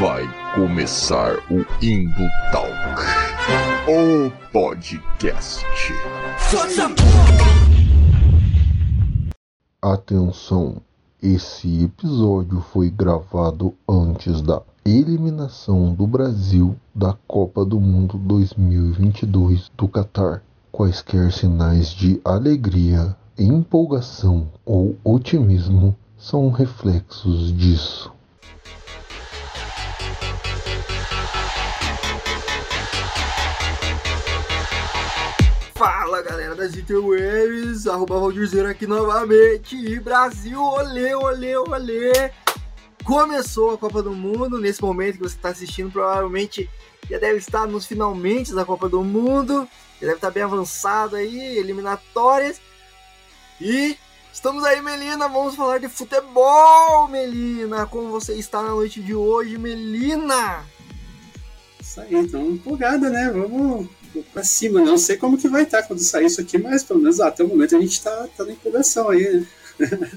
Vai começar o Indo Talk, o podcast. Atenção, esse episódio foi gravado antes da eliminação do Brasil da Copa do Mundo 2022 do Catar. Quaisquer sinais de alegria, empolgação ou otimismo são reflexos disso. Fala galera das interwebs, arroba Valdirzeiro aqui novamente e Brasil, olê, olê, olê! Começou a Copa do Mundo, nesse momento que você está assistindo, provavelmente já deve estar nos finalmente da Copa do Mundo, já deve estar bem avançado aí, eliminatórias. E estamos aí, Melina, vamos falar de futebol, Melina! Como você está na noite de hoje, Melina? Isso aí, então empolgada, né? Vamos pra cima. Não sei como que vai estar quando sair isso aqui, mas pelo menos até o momento a gente tá, tá na empolgação aí, né?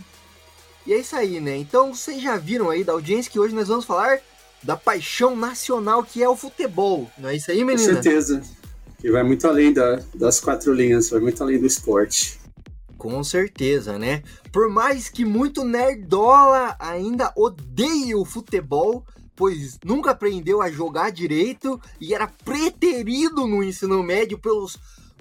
E é isso aí, né? Então vocês já viram aí da audiência que hoje nós vamos falar da paixão nacional que é o futebol. Não é isso aí, menina? Com certeza. Que vai muito além da, das quatro linhas, vai muito além do esporte. Com certeza, né? Por mais que muito nerdola ainda odeie o futebol, pois nunca aprendeu a jogar direito e era preterido no ensino médio pelos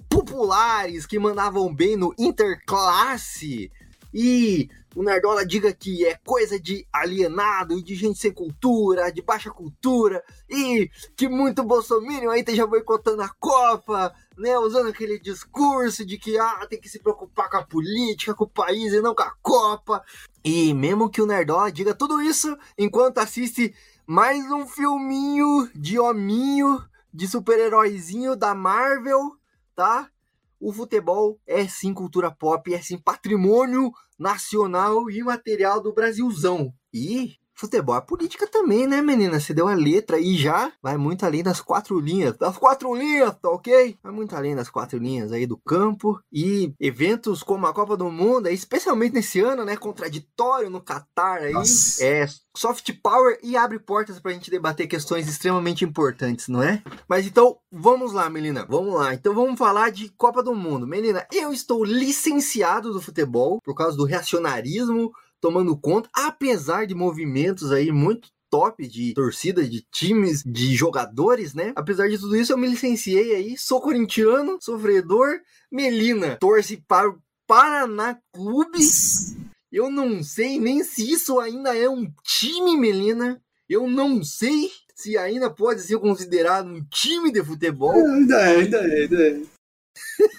populares que mandavam bem no interclasse. E o Nerdola diga que é coisa de alienado e de gente sem cultura, de baixa cultura, e que muito bolsominion aí esteja boicotando a Copa, né? Usando aquele discurso de que ah, tem que se preocupar com a política, com o país e não com a Copa. E mesmo que o Nerdola diga tudo isso enquanto assiste mais um filminho de hominho, de super-heróizinho da Marvel, tá? O futebol é sim cultura pop, é sim patrimônio nacional e material do Brasilzão. E futebol é política também, né, menina? Você deu a letra e já vai muito além das quatro linhas. Das quatro linhas, tá ok? Vai muito além das quatro linhas aí do campo. E eventos como a Copa do Mundo, especialmente nesse ano, né? Contraditório no Catar aí. Nossa. É soft power e abre portas pra gente debater questões extremamente importantes, não é? Mas então, vamos lá, Melina. Vamos lá. Então vamos falar de Copa do Mundo. Melina, eu estou licenciado do futebol por causa do reacionarismo tomando conta, apesar de movimentos aí muito top de torcida, de times, de jogadores, né? Apesar de tudo isso, eu me licenciei aí, sou corintiano, sofredor, Melina, torce para o Paraná Clube. Eu não sei nem se isso ainda é um time, Melina. Eu não sei se ainda pode ser considerado um time de futebol. Ainda é, ainda é, ainda é.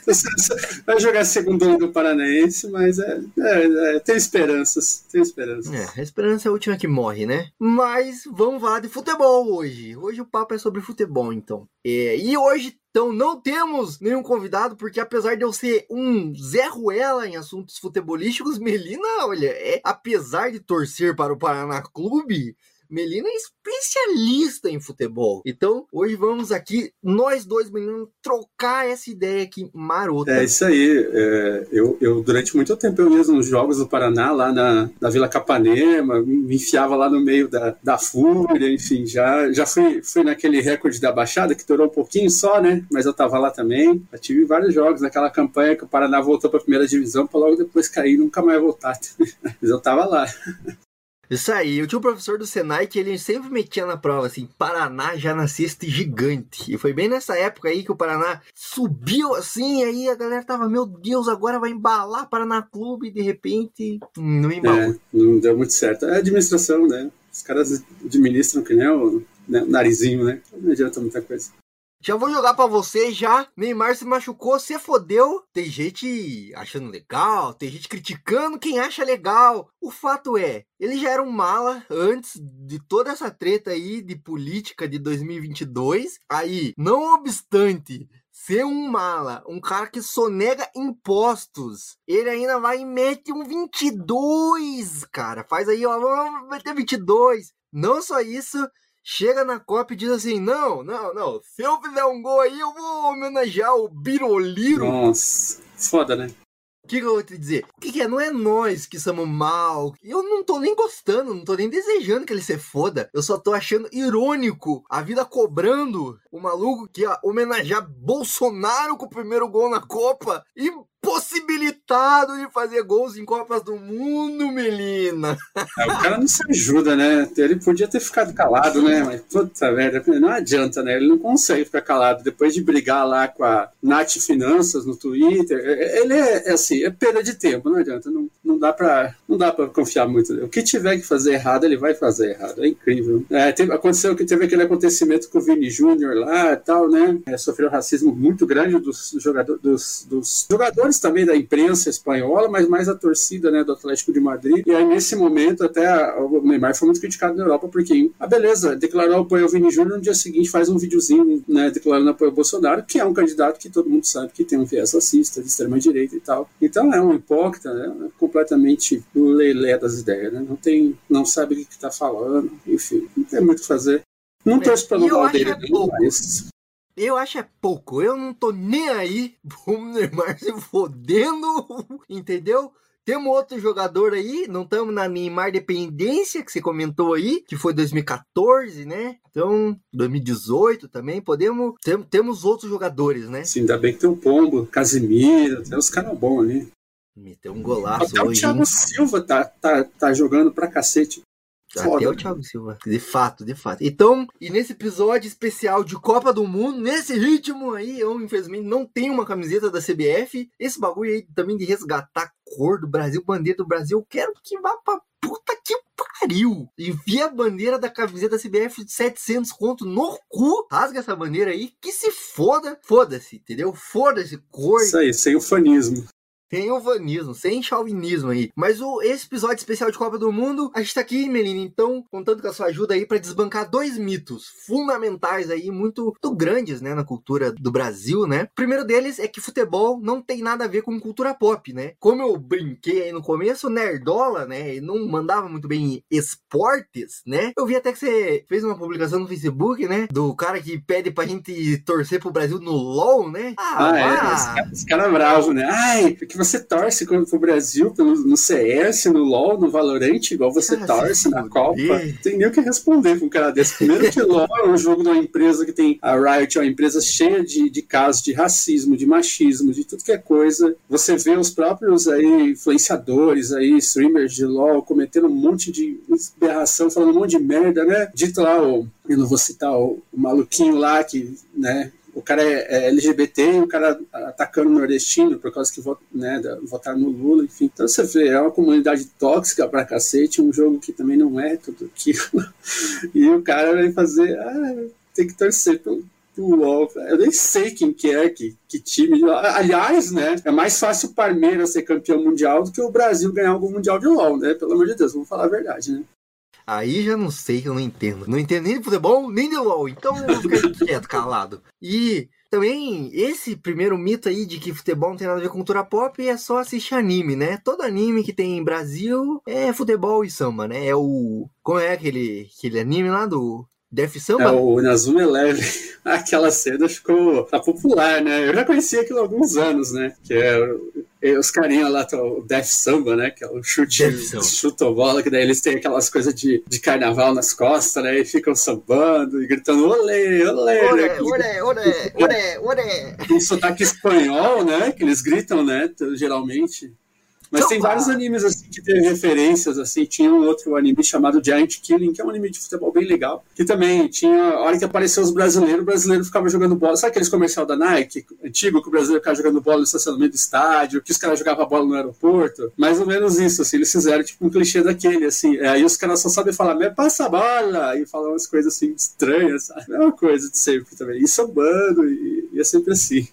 Vai jogar segundo ano do Paranaense, mas é, é, é, tem esperanças. Tem esperanças. É, a esperança é a última que morre, né? Mas vamos falar de futebol hoje. Hoje o papo é sobre futebol, então. É, e hoje, então, não temos nenhum convidado, porque apesar de eu ser um Zé Ruela em assuntos futebolísticos, Melina, olha, é, apesar de torcer para o Paraná Clube, Melina é especialista em futebol. Então, hoje vamos aqui, nós dois meninos, trocar essa ideia aqui marota. É isso aí. É, eu, eu, durante muito tempo, eu ia nos Jogos do Paraná, lá na, na Vila Capanema, me enfiava lá no meio da, da fúria, enfim, já, já fui, fui naquele recorde da Baixada, que durou um pouquinho só, né? Mas eu tava lá também. Já tive vários jogos naquela campanha que o Paraná voltou para a primeira divisão, para logo depois cair e nunca mais voltar. Mas eu tava lá. Isso aí, eu tinha um professor do Senai que ele sempre metia na prova assim: Paraná já nasceste gigante. E foi bem nessa época aí que o Paraná subiu assim, aí a galera tava, meu Deus, agora vai embalar Paraná Clube, e de repente não embalou. É, não deu muito certo. É administração, né? Os caras administram que nem o né, narizinho, né? Não adianta muita coisa. Já vou jogar pra você já. Neymar se machucou, se fodeu. Tem gente achando legal, tem gente criticando quem acha legal. O fato é, ele já era um mala antes de toda essa treta aí de política de 2022. Aí, não obstante ser um mala, um cara que sonega impostos, ele ainda vai e mete um 22, cara. Faz aí, ó, vamos meter 22. Não só isso, chega na Copa e diz assim: não, não, não, se eu fizer um gol aí, eu vou homenagear o Biroliro. Nossa, foda, né? O que, que eu vou te dizer? O que, que é? Não é nós que somos mal. Eu não tô nem gostando, não tô nem desejando que ele se foda. Eu só tô achando irônico a vida cobrando o maluco que ia homenagear Bolsonaro com o primeiro gol na Copa e possibilitado de fazer gols em Copas do Mundo, Melina. É, o cara não se ajuda, né? Ele podia ter ficado calado, né? Mas puta merda, não adianta, né? Ele não consegue ficar calado. Depois de brigar lá com a Nath Finanças no Twitter, ele é, é assim, é perda de tempo, não adianta. Não, não dá pra não dá para confiar muito. O que tiver que fazer errado, ele vai fazer errado. É incrível. É, teve, aconteceu que teve aquele acontecimento com o Vini Júnior lá e tal, né? É, sofreu racismo muito grande dos, jogador, dos, dos jogadores também da imprensa espanhola, mas mais a torcida né, do Atlético de Madrid. E aí, nesse momento, até o Neymar foi muito criticado na Europa, porque, ah, beleza, declarou apoio ao Vini Júnior, no dia seguinte faz um videozinho né, declarando apoio ao Bolsonaro, que é um candidato que todo mundo sabe que tem um viés racista, de extrema-direita e tal. Então é um hipócrita, né, completamente lelé das ideias, né? não, tem, não sabe o que está falando, enfim, não tem muito o que fazer. Não é, torço para o dele, é mas eu acho é pouco. Eu não tô nem aí pro Neymar se fodendo, entendeu? Temos outro jogador aí, não estamos na Neymar dependência, que você comentou aí, que foi 2014, né? Então, 2018 também, podemos. Tem, temos outros jogadores, né? Sim, ainda bem que tem o Pombo, Casimiro, tem uns caras bons ali. Meteu um golaço Até hoje. o Thiago Silva tá, tá, tá jogando pra cacete. Foda. Até o Thiago Silva. De fato, de fato. Então, e nesse episódio especial de Copa do Mundo, nesse ritmo aí, eu infelizmente não tenho uma camiseta da CBF. Esse bagulho aí também de resgatar a cor do Brasil, bandeira do Brasil, eu quero que vá pra puta que pariu. Envia a bandeira da camiseta da CBF de 700 conto no cu. Rasga essa bandeira aí, que se foda. Foda-se, entendeu? Foda-se, cor. Isso aí, sem ufanismo. Sem uvanismo, sem chauvinismo aí. Mas o, esse episódio especial de Copa do Mundo, a gente tá aqui, Melina, então, contando com a sua ajuda aí para desbancar dois mitos fundamentais aí, muito, muito grandes, né, na cultura do Brasil, né? O primeiro deles é que futebol não tem nada a ver com cultura pop, né? Como eu brinquei aí no começo, Nerdola, né, e não mandava muito bem esportes, né? Eu vi até que você fez uma publicação no Facebook, né, do cara que pede pra gente torcer pro Brasil no LOL, né? Ah, ah é, esse cara, esse cara é bravo, né? Ai, porque você torce pro Brasil pelo, no CS, no LoL, no Valorant, igual você cara, torce na Copa. Não tem nem o que responder com um cara desse. Primeiro que LoL é um jogo de uma empresa que tem. A Riot é uma empresa cheia de, de casos de racismo, de machismo, de tudo que é coisa. Você vê os próprios aí, influenciadores aí, streamers de LoL, cometendo um monte de berração, falando um monte de merda, né? Dito lá o. Eu não vou citar o, o maluquinho lá que, né, o cara é, é LGBT e o cara atacando o nordestino por causa que né, votaram no Lula, enfim. Então você vê, é uma comunidade tóxica pra cacete, um jogo que também não é tudo aquilo. e o cara vai fazer, ah, tem que torcer pro. Eu nem sei quem que é, que, que time. Aliás, né? É mais fácil o Palmeiras ser campeão mundial do que o Brasil ganhar algum mundial de LOL, né? Pelo amor de Deus, vamos falar a verdade, né? Aí já não sei que eu não entendo. Não entendo nem de futebol, nem de LOL. Então eu vou ficar quieto, calado. E também, esse primeiro mito aí de que futebol não tem nada a ver com cultura pop é só assistir anime, né? Todo anime que tem em Brasil é futebol e samba, né? É o. Como é aquele, aquele anime lá do Def Samba? É o Nazuma Eleven. Aquela cena ficou tá popular, né? Eu já conhecia aquilo há alguns anos, né? Que é os carinhas lá, o Def Samba, né? Que é o chute, chuta bola, que daí eles têm aquelas coisas de, de carnaval nas costas, né? E ficam sambando e gritando olê, olê. Olé, né? olé, olé, olé, olé. Um sotaque espanhol, né? Que eles gritam, né? Geralmente. Mas tem vários animes assim que tem referências, assim, tinha um outro anime chamado Giant Killing, que é um anime de futebol bem legal, que também tinha, a hora que apareceu os brasileiros, o brasileiro ficava jogando bola, sabe aqueles comercial da Nike, antigo, que o brasileiro ficava jogando bola no estacionamento do estádio, que os caras jogavam bola no aeroporto, mais ou menos isso, assim, eles fizeram tipo um clichê daquele, assim, é, aí os caras só sabem falar, me passa a bola, e falam umas coisas assim estranhas, sabe? É uma coisa de sempre também, e sambando, e, e é sempre assim.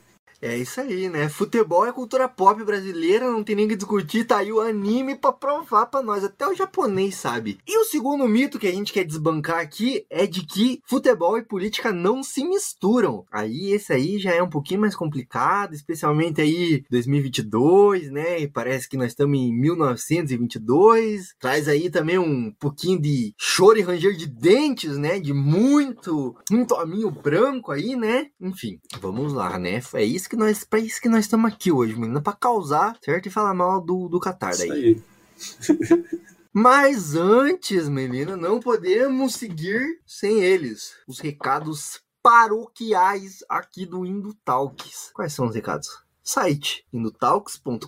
É isso aí, né? Futebol é cultura pop brasileira, não tem nem que discutir, tá aí o anime pra provar pra nós, até o japonês sabe. E o segundo mito que a gente quer desbancar aqui é de que futebol e política não se misturam. Aí esse aí já é um pouquinho mais complicado, especialmente aí 2022, né? E parece que nós estamos em 1922. Traz aí também um pouquinho de choro e ranger de dentes, né? De muito, muito aminho branco aí, né? Enfim, vamos lá, né? É isso que que nós, pra isso que nós estamos aqui hoje, menina, para causar, certo? E falar mal do, do Qatar daí. Isso aí. Mas antes, menina, não podemos seguir sem eles. Os recados paroquiais aqui do Indo Talks. Quais são os recados? Site indotalks.com.br.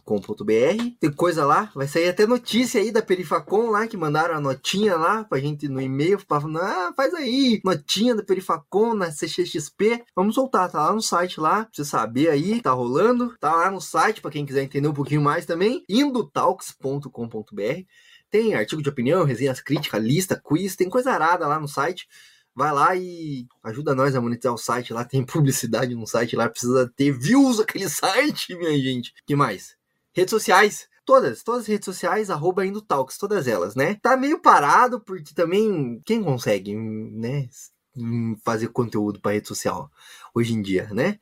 Tem coisa lá, vai sair até notícia aí da Perifacom lá, que mandaram a notinha lá pra gente no e-mail, falando, ah, faz aí, notinha da Perifacom na CXXP. Vamos soltar, tá lá no site lá, pra você saber aí, tá rolando. Tá lá no site, pra quem quiser entender um pouquinho mais também, indotalks.com.br. Tem artigo de opinião, resenhas críticas, lista, quiz, tem coisa arada lá no site. Vai lá e ajuda nós a monetizar o site lá. Tem publicidade no site lá, precisa ter views aquele site, minha gente. que mais? Redes sociais. Todas, todas as redes sociais, arroba Indotalks, todas elas, né? Tá meio parado, porque também quem consegue, né? Fazer conteúdo para rede social hoje em dia, né?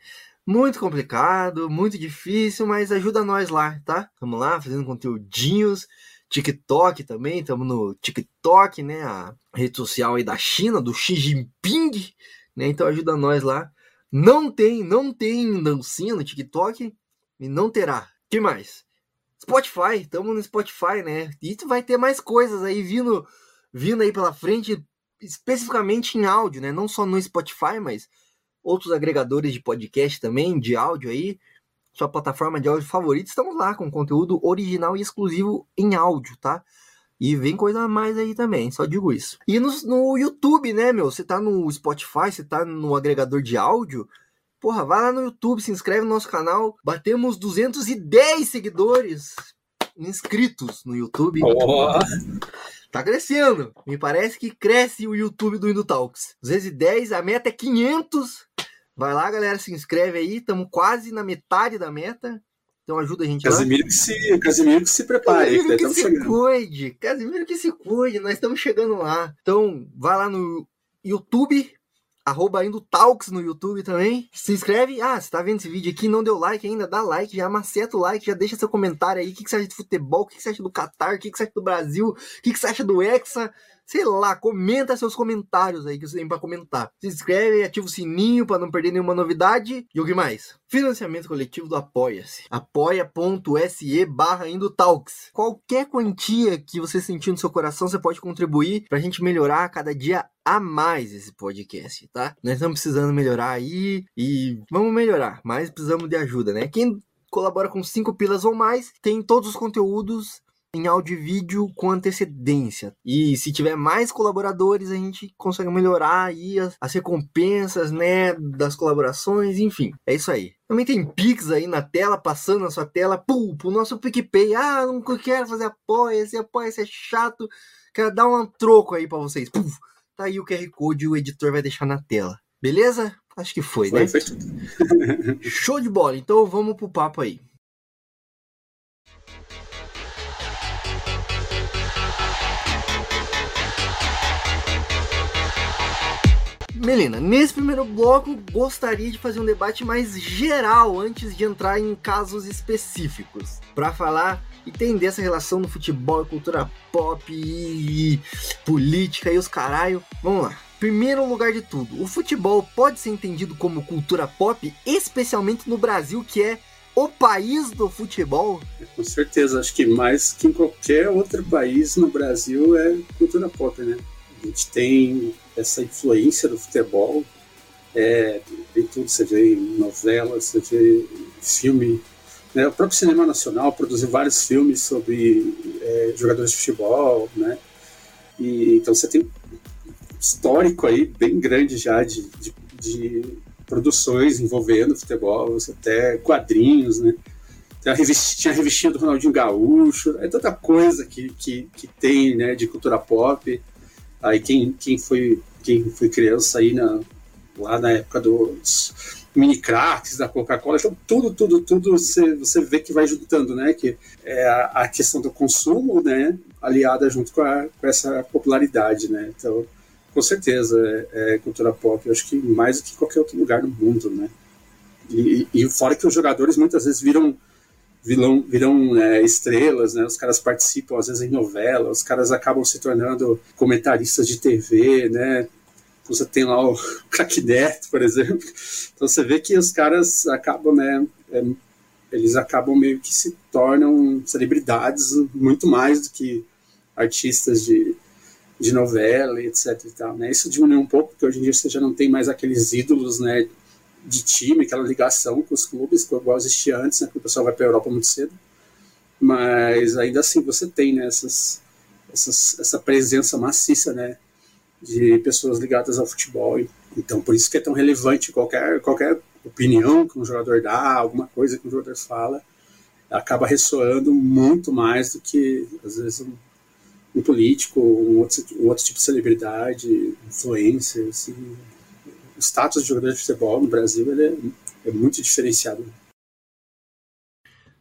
Muito complicado, muito difícil, mas ajuda nós lá, tá? Vamos lá, fazendo conteúdinhos. TikTok também, estamos no TikTok, né? A rede social aí da China, do Xi Jinping, né? Então ajuda nós lá. Não tem, não tem dancinha no TikTok e não terá. que mais? Spotify, estamos no Spotify, né? E vai ter mais coisas aí vindo, vindo aí pela frente, especificamente em áudio, né? Não só no Spotify, mas outros agregadores de podcast também, de áudio aí sua plataforma de áudio favorita, estamos lá com conteúdo original e exclusivo em áudio, tá? E vem coisa mais aí também, só digo isso. E no, no YouTube, né, meu? Você tá no Spotify, você tá no agregador de áudio. Porra, vai lá no YouTube, se inscreve no nosso canal. Batemos 210 seguidores inscritos no YouTube. Oh. Tá crescendo. Me parece que cresce o YouTube do Indutalks. 210, a meta é 500. Vai lá, galera, se inscreve aí. Estamos quase na metade da meta. Então ajuda a gente Casimiro lá. Que se, Casimiro que se prepare. Casimiro que se chegando. cuide. Casimiro que se cuide. Nós estamos chegando lá. Então vai lá no YouTube, arroba indo Talks no YouTube também. Se inscreve. Ah, você tá vendo esse vídeo aqui não deu like ainda, dá like, já maceta o like, já deixa seu comentário aí. O que, que você acha de futebol? O que, que você acha do Qatar? O que, que você acha do Brasil? O que, que você acha do Hexa? Sei lá, comenta seus comentários aí que você tem para comentar. Se inscreve, ativa o sininho para não perder nenhuma novidade. E o que mais? Financiamento coletivo do Apoia-se. apoia.se barra Indotalks. Qualquer quantia que você sentir no seu coração, você pode contribuir pra gente melhorar cada dia a mais esse podcast, tá? Nós estamos precisando melhorar aí e vamos melhorar, mas precisamos de ajuda, né? Quem colabora com 5 pilas ou mais tem todos os conteúdos em áudio e vídeo com antecedência. E se tiver mais colaboradores, a gente consegue melhorar aí as, as recompensas, né, das colaborações, enfim. É isso aí. Também tem Pix aí na tela, passando na sua tela, pum, pro nosso PicPay. Ah, não quero fazer apoia, esse apoia, esse é chato. Quero dar um troco aí para vocês. Pum, tá aí o QR Code, o editor vai deixar na tela. Beleza? Acho que foi, foi né? Foi. Show de bola. Então vamos pro papo aí. Melina, nesse primeiro bloco gostaria de fazer um debate mais geral antes de entrar em casos específicos, para falar e entender essa relação no futebol, cultura pop e política e os caralho. Vamos lá. Primeiro lugar de tudo, o futebol pode ser entendido como cultura pop, especialmente no Brasil, que é o país do futebol? Com certeza, acho que mais que em qualquer outro país no Brasil é cultura pop, né? A gente tem essa influência do futebol é, em tudo. Você vê novelas, você vê filme. Né? O próprio cinema nacional produziu vários filmes sobre é, jogadores de futebol, né? E, então você tem um histórico aí bem grande já de, de, de produções envolvendo futebol, até quadrinhos, né? Tem a revistinha, tinha a revistinha do Ronaldinho Gaúcho, é tanta coisa que, que, que tem né, de cultura pop. Aí quem, quem, foi, quem foi criança aí na, lá na época dos mini cracks da Coca-Cola, então tudo, tudo, tudo você, você vê que vai juntando, né? Que é a, a questão do consumo, né? Aliada junto com, a, com essa popularidade, né? Então, com certeza, é, é, cultura pop, eu acho que mais do que qualquer outro lugar do mundo, né? E, e, fora que os jogadores muitas vezes viram viram, viram é, estrelas, né? Os caras participam às vezes em novela, os caras acabam se tornando comentaristas de TV, né? Você tem lá o Crack Neto, por exemplo. Então você vê que os caras acabam, né, é, eles acabam meio que se tornam celebridades muito mais do que artistas de, de novela etc e tal, né? Isso diminuiu um pouco, porque hoje em dia você já não tem mais aqueles ídolos, né, de time, aquela ligação com os clubes, igual existia antes, né, que o pessoal vai para a Europa muito cedo. Mas ainda assim você tem, né, essas, essas, essa presença maciça, né, de pessoas ligadas ao futebol. Então, por isso que é tão relevante qualquer, qualquer opinião que um jogador dá, alguma coisa que um jogador fala, acaba ressoando muito mais do que, às vezes, um, um político, um outro, um outro tipo de celebridade, influencer. Assim. Status de jogador de futebol no Brasil ele é, é muito diferenciado.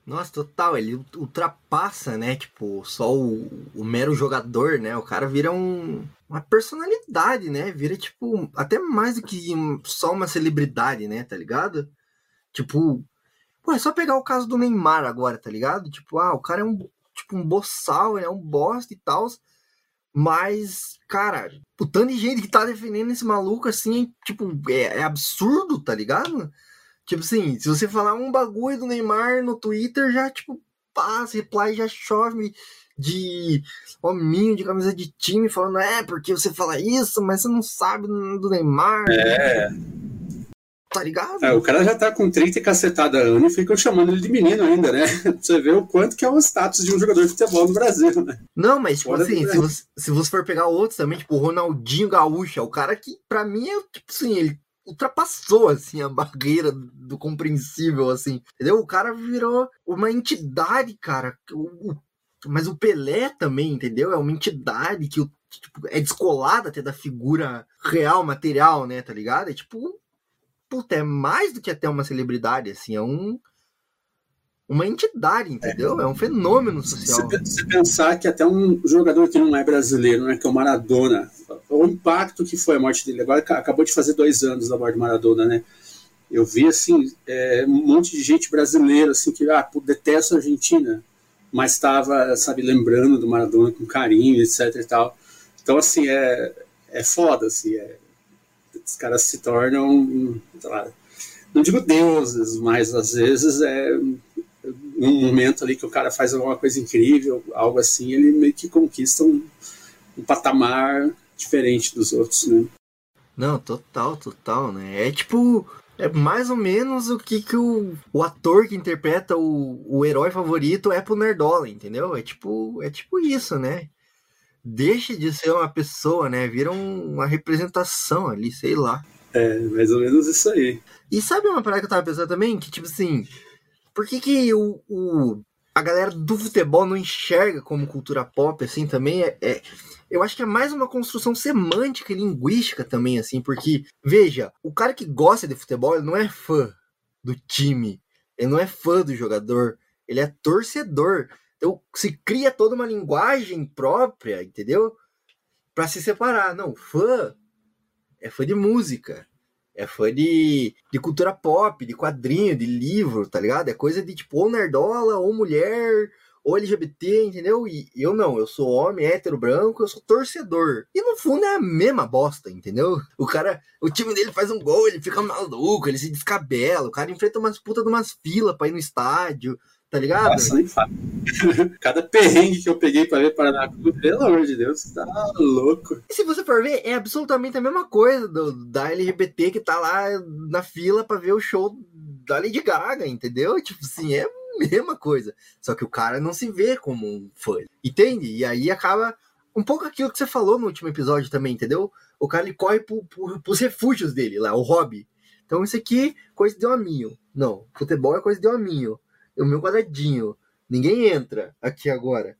Nossa, total, ele ultrapassa, né? Tipo, só o, o mero jogador, né? O cara vira um, uma personalidade, né? Vira, tipo, até mais do que só uma celebridade, né? Tá ligado? Tipo, pô, é só pegar o caso do Neymar agora, tá ligado? Tipo, ah, o cara é um, tipo, um boçal, é um bosta e tal. Mas, cara, o tanto de gente que tá defendendo esse maluco, assim, tipo, é, é absurdo, tá ligado? Tipo assim, se você falar um bagulho do Neymar no Twitter, já, tipo, passa, reply, já chove de hominho de camisa de time falando, é, porque você fala isso, mas você não sabe do Neymar. É. Tá ligado? É, o cara já tá com 30 e cacetada anos e ficam chamando ele de menino ainda, né? você vê o quanto que é o status de um jogador de futebol no Brasil, né? Não, mas, tipo Fora assim, se você, se você for pegar outros também, tipo o Ronaldinho Gaúcho, é o cara que, pra mim, é, tipo assim, ele ultrapassou assim a barreira do compreensível assim entendeu o cara virou uma entidade cara o, o, mas o Pelé também entendeu é uma entidade que tipo, é descolada até da figura real material né tá ligado é tipo puta, é mais do que até uma celebridade assim é um uma entidade, entendeu? É, é um fenômeno social. Se pensar que até um jogador que não é brasileiro, né, que é o Maradona, o impacto que foi a morte dele, agora acabou de fazer dois anos da morte do Maradona, né? Eu vi, assim, é, um monte de gente brasileira, assim, que, ah, detesta a Argentina, mas estava, sabe, lembrando do Maradona com carinho, etc e tal. Então, assim, é, é foda, assim, é, os caras se tornam, lá, não digo deuses, mas às vezes é num momento ali que o cara faz alguma coisa incrível, algo assim, ele meio que conquista um, um patamar diferente dos outros, né? Não, total, total, né? É tipo, é mais ou menos o que, que o, o ator que interpreta o, o herói favorito é pro Nerdola, entendeu? É tipo, é tipo isso, né? Deixa de ser uma pessoa, né? Vira um, uma representação ali, sei lá. É, mais ou menos isso aí. E sabe uma parada que eu tava pensando também? Que, tipo assim, por que, que o, o, a galera do futebol não enxerga como cultura pop, assim, também? É, é, eu acho que é mais uma construção semântica e linguística também, assim, porque, veja, o cara que gosta de futebol, ele não é fã do time, ele não é fã do jogador, ele é torcedor. Então se cria toda uma linguagem própria, entendeu? Para se separar. Não, fã é fã de música é fã de, de cultura pop, de quadrinho, de livro, tá ligado? É coisa de tipo ou nerdola, ou mulher, ou LGBT, entendeu? E eu não, eu sou homem, hétero, branco, eu sou torcedor. E no fundo é a mesma bosta, entendeu? O cara, o time dele faz um gol, ele fica maluco, ele se descabela, o cara enfrenta umas putas de umas filas pra ir no estádio tá ligado? Nossa, nem fala. Cada perrengue que eu peguei pra ver Paraná Clube, pelo amor de Deus, tá louco. E se você for ver, é absolutamente a mesma coisa do, da LGBT que tá lá na fila pra ver o show da Lady Gaga, entendeu? Tipo assim, é a mesma coisa. Só que o cara não se vê como um fã, entende? E aí acaba um pouco aquilo que você falou no último episódio também, entendeu? O cara ele corre pro, pro, pros refúgios dele lá, o hobby. Então isso aqui, coisa de hominho. Não, futebol é coisa de hominho o meu quadradinho. Ninguém entra aqui agora.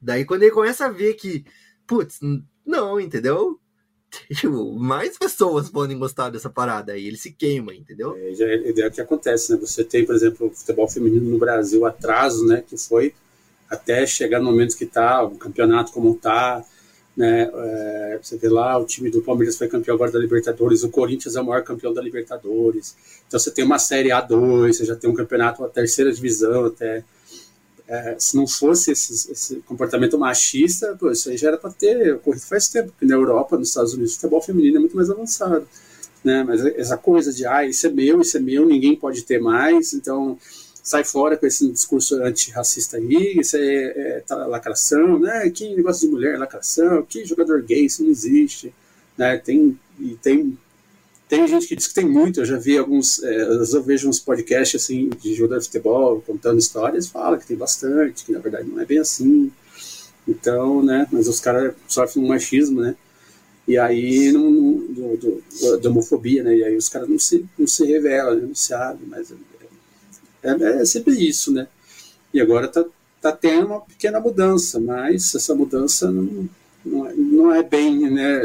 Daí quando ele começa a ver que, putz, não, entendeu? Tipo, mais pessoas podem gostar dessa parada aí, ele se queima, entendeu? É, é, é o que acontece, né? Você tem, por exemplo, o futebol feminino no Brasil, atraso, né? Que foi até chegar no momento que está, o campeonato como está, né? É, você vê lá, o time do Palmeiras foi campeão agora da Libertadores, o Corinthians é o maior campeão da Libertadores. Então você tem uma Série A2, você já tem um campeonato, a terceira divisão até. É, se não fosse esse, esse, comportamento machista, pô, isso aí já era para ter ocorrido faz tempo, porque na Europa, nos Estados Unidos, o futebol feminino é muito mais avançado. né? Mas essa coisa de, ah, isso é meu, isso é meu, ninguém pode ter mais, então sai fora com esse discurso antirracista aí, isso é, é tá, lacração, né? Que negócio de mulher, lacração, que jogador gay, isso não existe, né? Tem, e tem, tem gente que diz que tem muito, eu já vi alguns, é, eu vejo uns podcasts assim de jogador de futebol contando histórias, fala que tem bastante, que na verdade não é bem assim, então, né? Mas os caras sofrem um machismo, né? E aí, não, do, do, da homofobia, né? E aí os caras não se, não se revelam, né? não se abrem, mas é, é, sempre isso, né? E agora tá, tá tendo uma pequena mudança, mas essa mudança não, não, é, não é bem, né?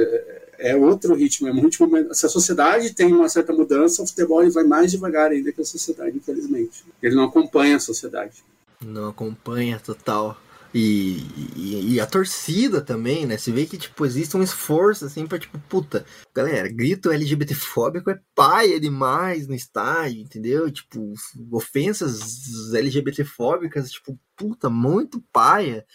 É outro ritmo, é um ritmo. Se a sociedade tem uma certa mudança, o futebol vai mais devagar ainda que a sociedade, infelizmente. Ele não acompanha a sociedade. Não acompanha total. E, e, e, a torcida também, né? Você vê que, tipo, existe um esforço, assim, pra, tipo, puta, galera, grito LGBTfóbico é paia demais no estádio, entendeu? Tipo, ofensas LGBTfóbicas, tipo, puta, muito paia,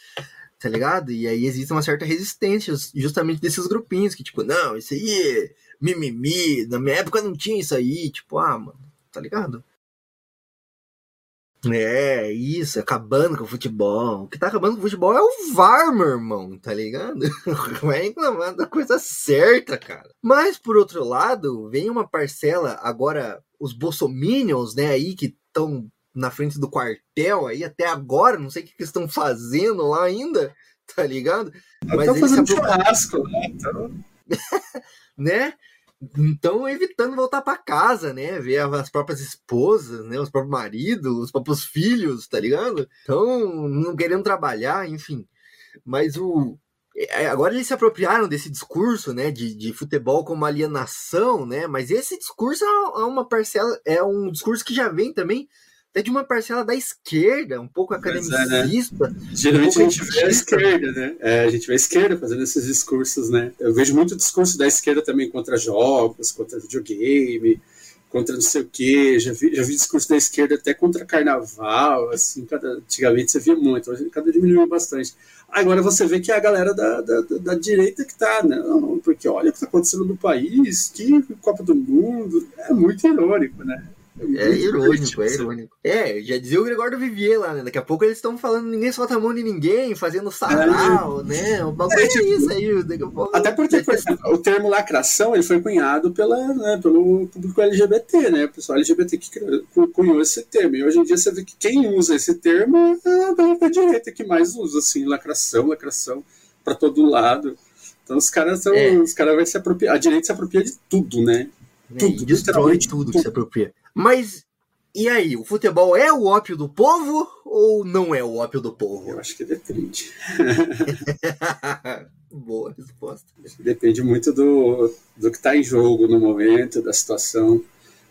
tá ligado? E aí existe uma certa resistência justamente desses grupinhos que, tipo, não, isso aí é mimimi, na minha época não tinha isso aí, tipo, ah, mano, tá ligado? É, isso, acabando com o futebol. O que tá acabando com o futebol é o VAR, meu irmão, tá ligado? Vai reclamar da coisa certa, cara. Mas, por outro lado, vem uma parcela, agora, os bolsominions, né, aí, que estão na frente do quartel aí até agora, não sei o que, que estão fazendo lá ainda, tá ligado? Mas estão fazendo churrasco, né? Então... né? Então, evitando voltar para casa, né? Ver as próprias esposas, né? Os próprios maridos, os próprios filhos, tá ligado? Então, não querendo trabalhar, enfim. Mas o. É, agora eles se apropriaram desse discurso, né, de, de futebol como alienação, né, mas esse discurso é uma parcela, é um discurso que já vem também até de uma parcela da esquerda, um pouco academicista. É, né? Geralmente um a gente vê a esquerda, né? É, a gente vê a esquerda fazendo esses discursos, né? Eu vejo muito discurso da esquerda também contra jogos, contra videogame, contra não sei o quê. Já vi, já vi discurso da esquerda até contra carnaval, assim, cada, antigamente você via muito, hoje cada diminuiu bastante. Agora você vê que é a galera da, da, da direita que tá, não, porque olha o que está acontecendo no país, que Copa do Mundo, é muito irônico, né? É irônico, é irônico. É, já dizia o Gregório Vivier lá, né? Daqui a pouco eles estão falando ninguém solta a mão de ninguém, fazendo sarau, é, né? O bagulho é, tipo, é isso aí. Daqui a pouco, até porque, por exemplo, o termo lacração ele foi cunhado pela, né, pelo público LGBT, né? O pessoal LGBT que cunhou esse termo. E hoje em dia você vê que quem usa esse termo é a direita que mais usa, assim, lacração, lacração para todo lado. Então os caras são. É. Os caras vai se apropriar. A direita se apropria de tudo, né? É, tudo, destrói tudo, tudo que se apropria. Mas e aí, o futebol é o ópio do povo ou não é o ópio do povo? Eu acho que depende. Boa resposta. Depende muito do, do que está em jogo no momento, da situação.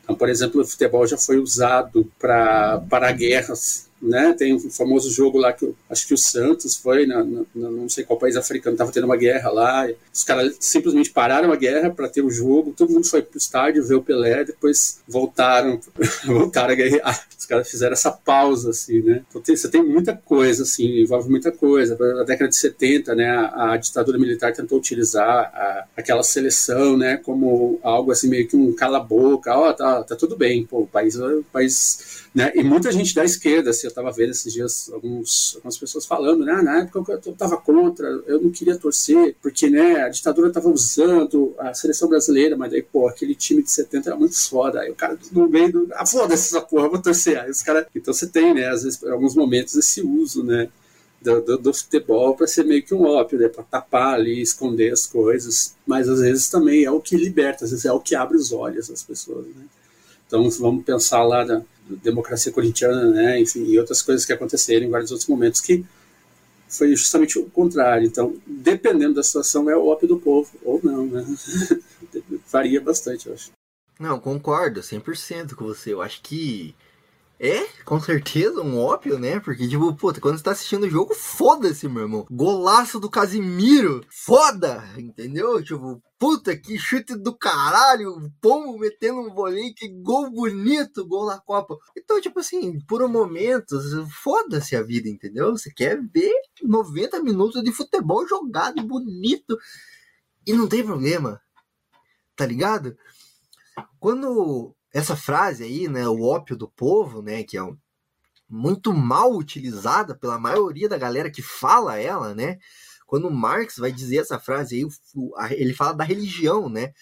Então, por exemplo, o futebol já foi usado para guerras né? Tem um famoso jogo lá que eu, acho que o Santos foi, na, na não sei qual país africano, estava tendo uma guerra lá. Os caras simplesmente pararam a guerra para ter o jogo. Todo mundo foi pro estádio ver o Pelé, depois voltaram, voltaram a guerrear. Os caras fizeram essa pausa, assim, né? Então, tem, você tem muita coisa, assim, envolve muita coisa. Na década de 70, né, a, a ditadura militar tentou utilizar a, aquela seleção, né, como algo assim, meio que um cala-boca. Ó, oh, tá, tá tudo bem, pô, o país, o país né? E muita gente da esquerda, assim, eu estava vendo esses dias alguns, algumas pessoas falando, né? na época eu estava contra, eu não queria torcer, porque né, a ditadura estava usando a seleção brasileira, mas aí, pô, aquele time de 70 era muito foda. Aí o cara no meio do. Ah, foda-se essa porra, vou torcer. Aí os caras. Então você tem, né, às vezes, em alguns momentos, esse uso, né? Do, do, do, futebol para ser meio que um ópio, né? para tapar ali, esconder as coisas, mas às vezes também é o que liberta, às vezes é o que abre os olhos das pessoas. Né? Então vamos pensar lá na, democracia corintiana, né, enfim, e outras coisas que aconteceram em vários outros momentos que foi justamente o contrário. Então, dependendo da situação, é o ópio do povo, ou não, né? Varia bastante, eu acho. Não, concordo 100% com você. Eu acho que é, com certeza, um ópio, né? Porque, tipo, puta, quando você tá assistindo o jogo, foda-se, meu irmão. Golaço do Casimiro, foda, entendeu? Tipo, puta, que chute do caralho, pombo metendo um bolinho, que gol bonito, gol na Copa. Então, tipo assim, por momentos, foda-se a vida, entendeu? Você quer ver 90 minutos de futebol jogado bonito e não tem problema, tá ligado? quando essa frase aí, né, o ópio do povo, né, que é um, muito mal utilizada pela maioria da galera que fala ela, né? Quando Marx vai dizer essa frase aí, ele fala da religião, né?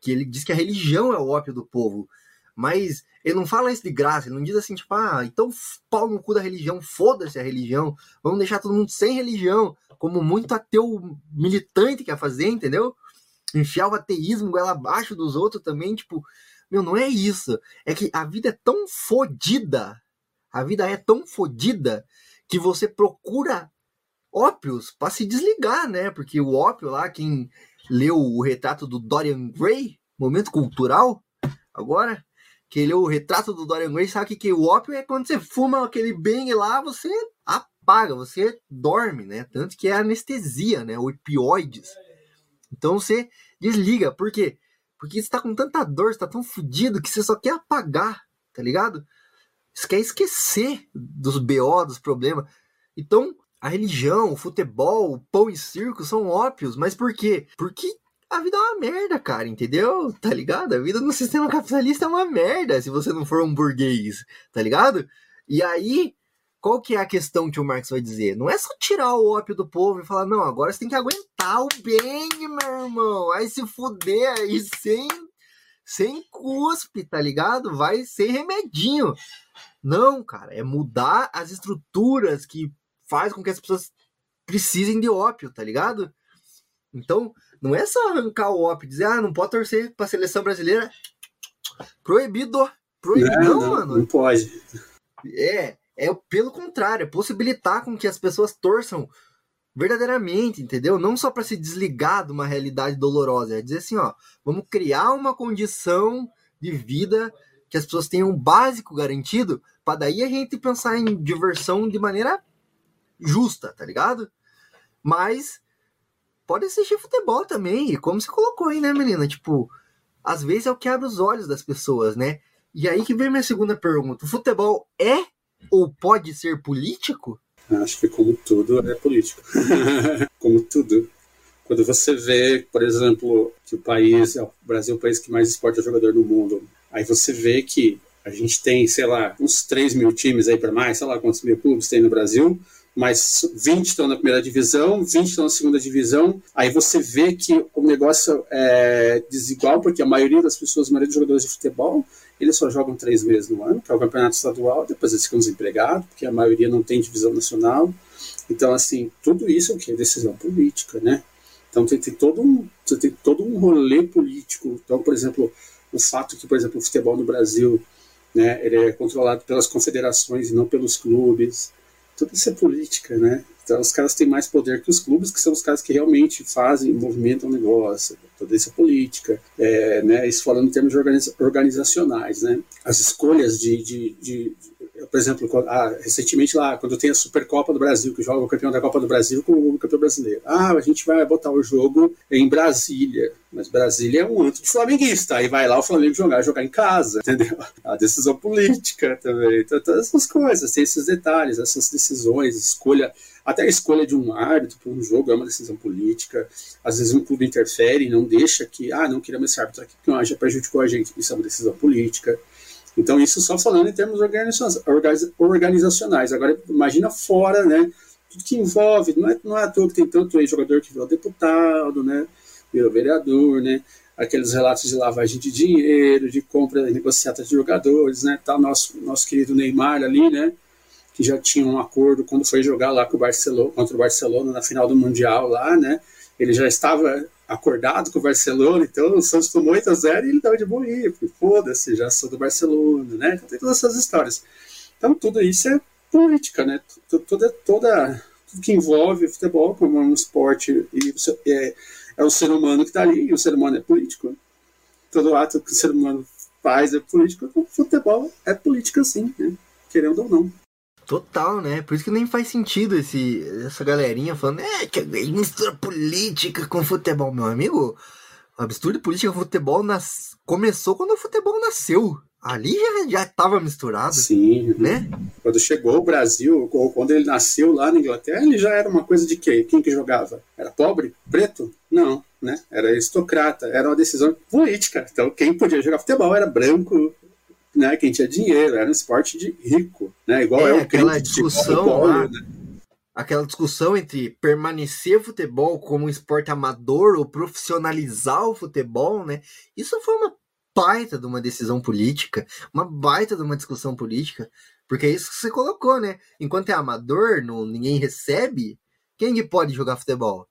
Que ele diz que a religião é o ópio do povo. Mas ele não fala isso de graça, ele não diz assim, tipo, ah, então pau no cu da religião, foda-se a religião, vamos deixar todo mundo sem religião, como muito ateu militante quer fazer, entendeu? Enfiar o ateísmo goela abaixo dos outros também, tipo, meu, não é isso. É que a vida é tão fodida, a vida é tão fodida que você procura ópios para se desligar, né? Porque o ópio lá, quem leu o retrato do Dorian Gray, momento cultural, agora, que leu o retrato do Dorian Gray, sabe que, que o ópio é quando você fuma aquele bem lá, você apaga, você dorme, né? Tanto que é anestesia, né? Opioides. Então você desliga, por quê? Porque você tá com tanta dor, você tá tão fudido que você só quer apagar, tá ligado? Você quer esquecer dos BO, dos problemas. Então, a religião, o futebol, o pão e circo são ópios, mas por quê? Porque a vida é uma merda, cara, entendeu? Tá ligado? A vida no sistema capitalista é uma merda se você não for um burguês, tá ligado? E aí, qual que é a questão que o Marx vai dizer? Não é só tirar o ópio do povo e falar, não, agora você tem que aguentar o bem, meu irmão. Aí se fuder aí sem, sem cuspe, tá ligado? Vai sem remedinho. Não, cara, é mudar as estruturas que faz com que as pessoas precisem de ópio, tá ligado? Então, não é só arrancar o ópio e dizer, ah, não pode torcer pra seleção brasileira. Proibido. Proibido, não, não, mano. Não pode. É, é pelo contrário, é possibilitar com que as pessoas torçam verdadeiramente, entendeu? Não só para se desligar de uma realidade dolorosa, é dizer assim, ó, vamos criar uma condição de vida que as pessoas tenham um básico garantido, para daí a gente pensar em diversão de maneira justa, tá ligado? Mas pode assistir futebol também, e como você colocou aí, né, menina? Tipo, às vezes é o que abre os olhos das pessoas, né? E aí que vem minha segunda pergunta: o futebol é ou pode ser político? Acho que como tudo é político. como tudo. Quando você vê, por exemplo, que o país, o Brasil é o país que mais exporta jogador do mundo, aí você vê que a gente tem, sei lá, uns 3 mil times aí para mais, sei lá quantos mil clubes tem no Brasil, mas 20 estão na primeira divisão, 20 estão na segunda divisão. Aí você vê que o negócio é desigual, porque a maioria das pessoas, a maioria dos jogadores de futebol, eles só jogam três meses no ano, que é o campeonato estadual, depois eles ficam desempregados, porque a maioria não tem divisão nacional. Então, assim, tudo isso é o que? Decisão política, né? Então tem, tem, todo um, tem todo um rolê político. Então, por exemplo, o fato que, por exemplo, o futebol no Brasil, né, ele é controlado pelas confederações e não pelos clubes. Isso é política, né? Então, os caras têm mais poder que os clubes, que são os caras que realmente fazem, movimentam o negócio, toda essa política, é, né? Isso falando em termos organizacionais, né? As escolhas de, de, de por exemplo, ah, recentemente lá, quando tem a Supercopa do Brasil, que joga o campeão da Copa do Brasil com o campeão brasileiro. Ah, a gente vai botar o jogo em Brasília. Mas Brasília é um anto de flamenguista. Aí vai lá o Flamengo jogar, jogar em casa, entendeu? A decisão política também. Então, todas essas coisas, tem esses detalhes, essas decisões, escolha até a escolha de um árbitro para um jogo é uma decisão política. Às vezes um clube interfere não deixa que, ah, não queremos esse árbitro aqui porque não, já prejudicou a gente. Isso é uma decisão política. Então, isso só falando em termos organizacionais. Agora, imagina fora, né? Tudo que envolve, não é, não é à toa que tem tanto jogador que virou deputado, né? Virou vereador, né? Aqueles relatos de lavagem de dinheiro, de compra negociada de jogadores, né? Tá nosso, nosso querido Neymar ali, né? Que já tinha um acordo quando foi jogar lá com o Barcelona, contra o Barcelona na final do Mundial lá, né? Ele já estava acordado com o Barcelona, então o Santos tomou 8 a 0 e ele estava de boa porque foda-se, já sou do Barcelona, né? Então tem todas essas histórias. Então tudo isso é política, né? Toda, toda, tudo que envolve o futebol como um esporte e é, é o ser humano que está ali, e o ser humano é político. Todo ato que o ser humano faz é político, o futebol é política sim, né? querendo ou não. Total, né? Por isso que nem faz sentido esse, essa galerinha falando, é, que mistura política com futebol, meu amigo. A mistura de política com futebol nas... começou quando o futebol nasceu, ali já, já tava misturado. Sim. Né? Quando chegou o Brasil, ou quando ele nasceu lá na Inglaterra, ele já era uma coisa de quê? Quem que jogava? Era pobre? Preto? Não, né? Era aristocrata, era uma decisão política. Então quem podia jogar futebol era branco, né? Quem tinha dinheiro, era um esporte de rico, né? Igual é, é aquela discussão lá, né? aquela discussão entre permanecer futebol como um esporte amador ou profissionalizar o futebol, né? Isso foi uma baita de uma decisão política, uma baita de uma discussão política, porque é isso que você colocou, né? Enquanto é amador, não, ninguém recebe, quem que pode jogar futebol?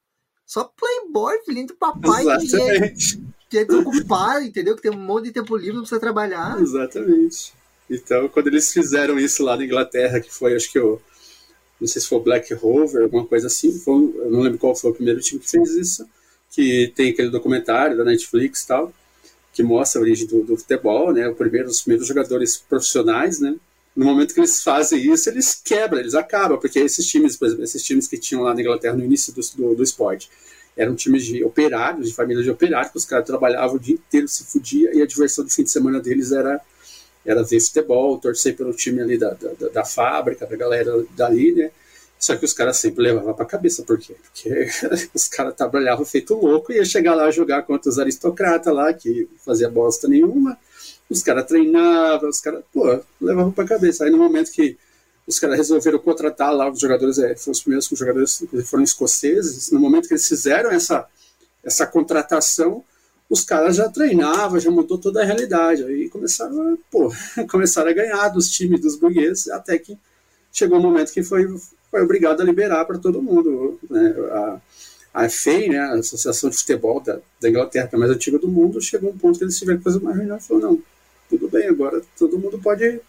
Só playboy, filhinho do papai, Exatamente. que é, que é entendeu? Que tem um monte de tempo livre, não precisa trabalhar. Exatamente. Então, quando eles fizeram isso lá na Inglaterra, que foi, acho que o não sei se foi o Black Rover, alguma coisa assim, foi, eu não lembro qual foi o primeiro time que fez isso, que tem aquele documentário da Netflix e tal, que mostra a origem do, do futebol, né, o primeiro, os primeiros jogadores profissionais, né, no momento que eles fazem isso, eles quebram, eles acabam, porque esses times, por exemplo, esses times que tinham lá na Inglaterra no início do, do, do esporte, eram times de operários, de famílias de operários, que os caras trabalhavam o dia inteiro, se fudia, e a diversão do fim de semana deles era era ver futebol, torcer pelo time ali da, da, da fábrica, da galera dali, né? Só que os caras sempre levavam pra cabeça, por quê? Porque os caras trabalhavam feito louco e ia chegar lá jogar contra os aristocratas lá, que fazia bosta nenhuma. Os caras treinavam, os caras, pô, levavam pra cabeça. Aí no momento que os caras resolveram contratar lá os jogadores, é, foram os primeiros jogadores foram escoceses, no momento que eles fizeram essa, essa contratação, os caras já treinavam, já mudou toda a realidade. Aí começaram a, pô, começaram a ganhar dos times dos burgueses, até que chegou o um momento que foi, foi obrigado a liberar para todo mundo. Né? A, a FEI, né, a Associação de Futebol da, da Inglaterra, que é a mais antiga do mundo, chegou um ponto que eles tiveram que fazer uma reunião e falou, não, tudo bem, agora todo mundo pode,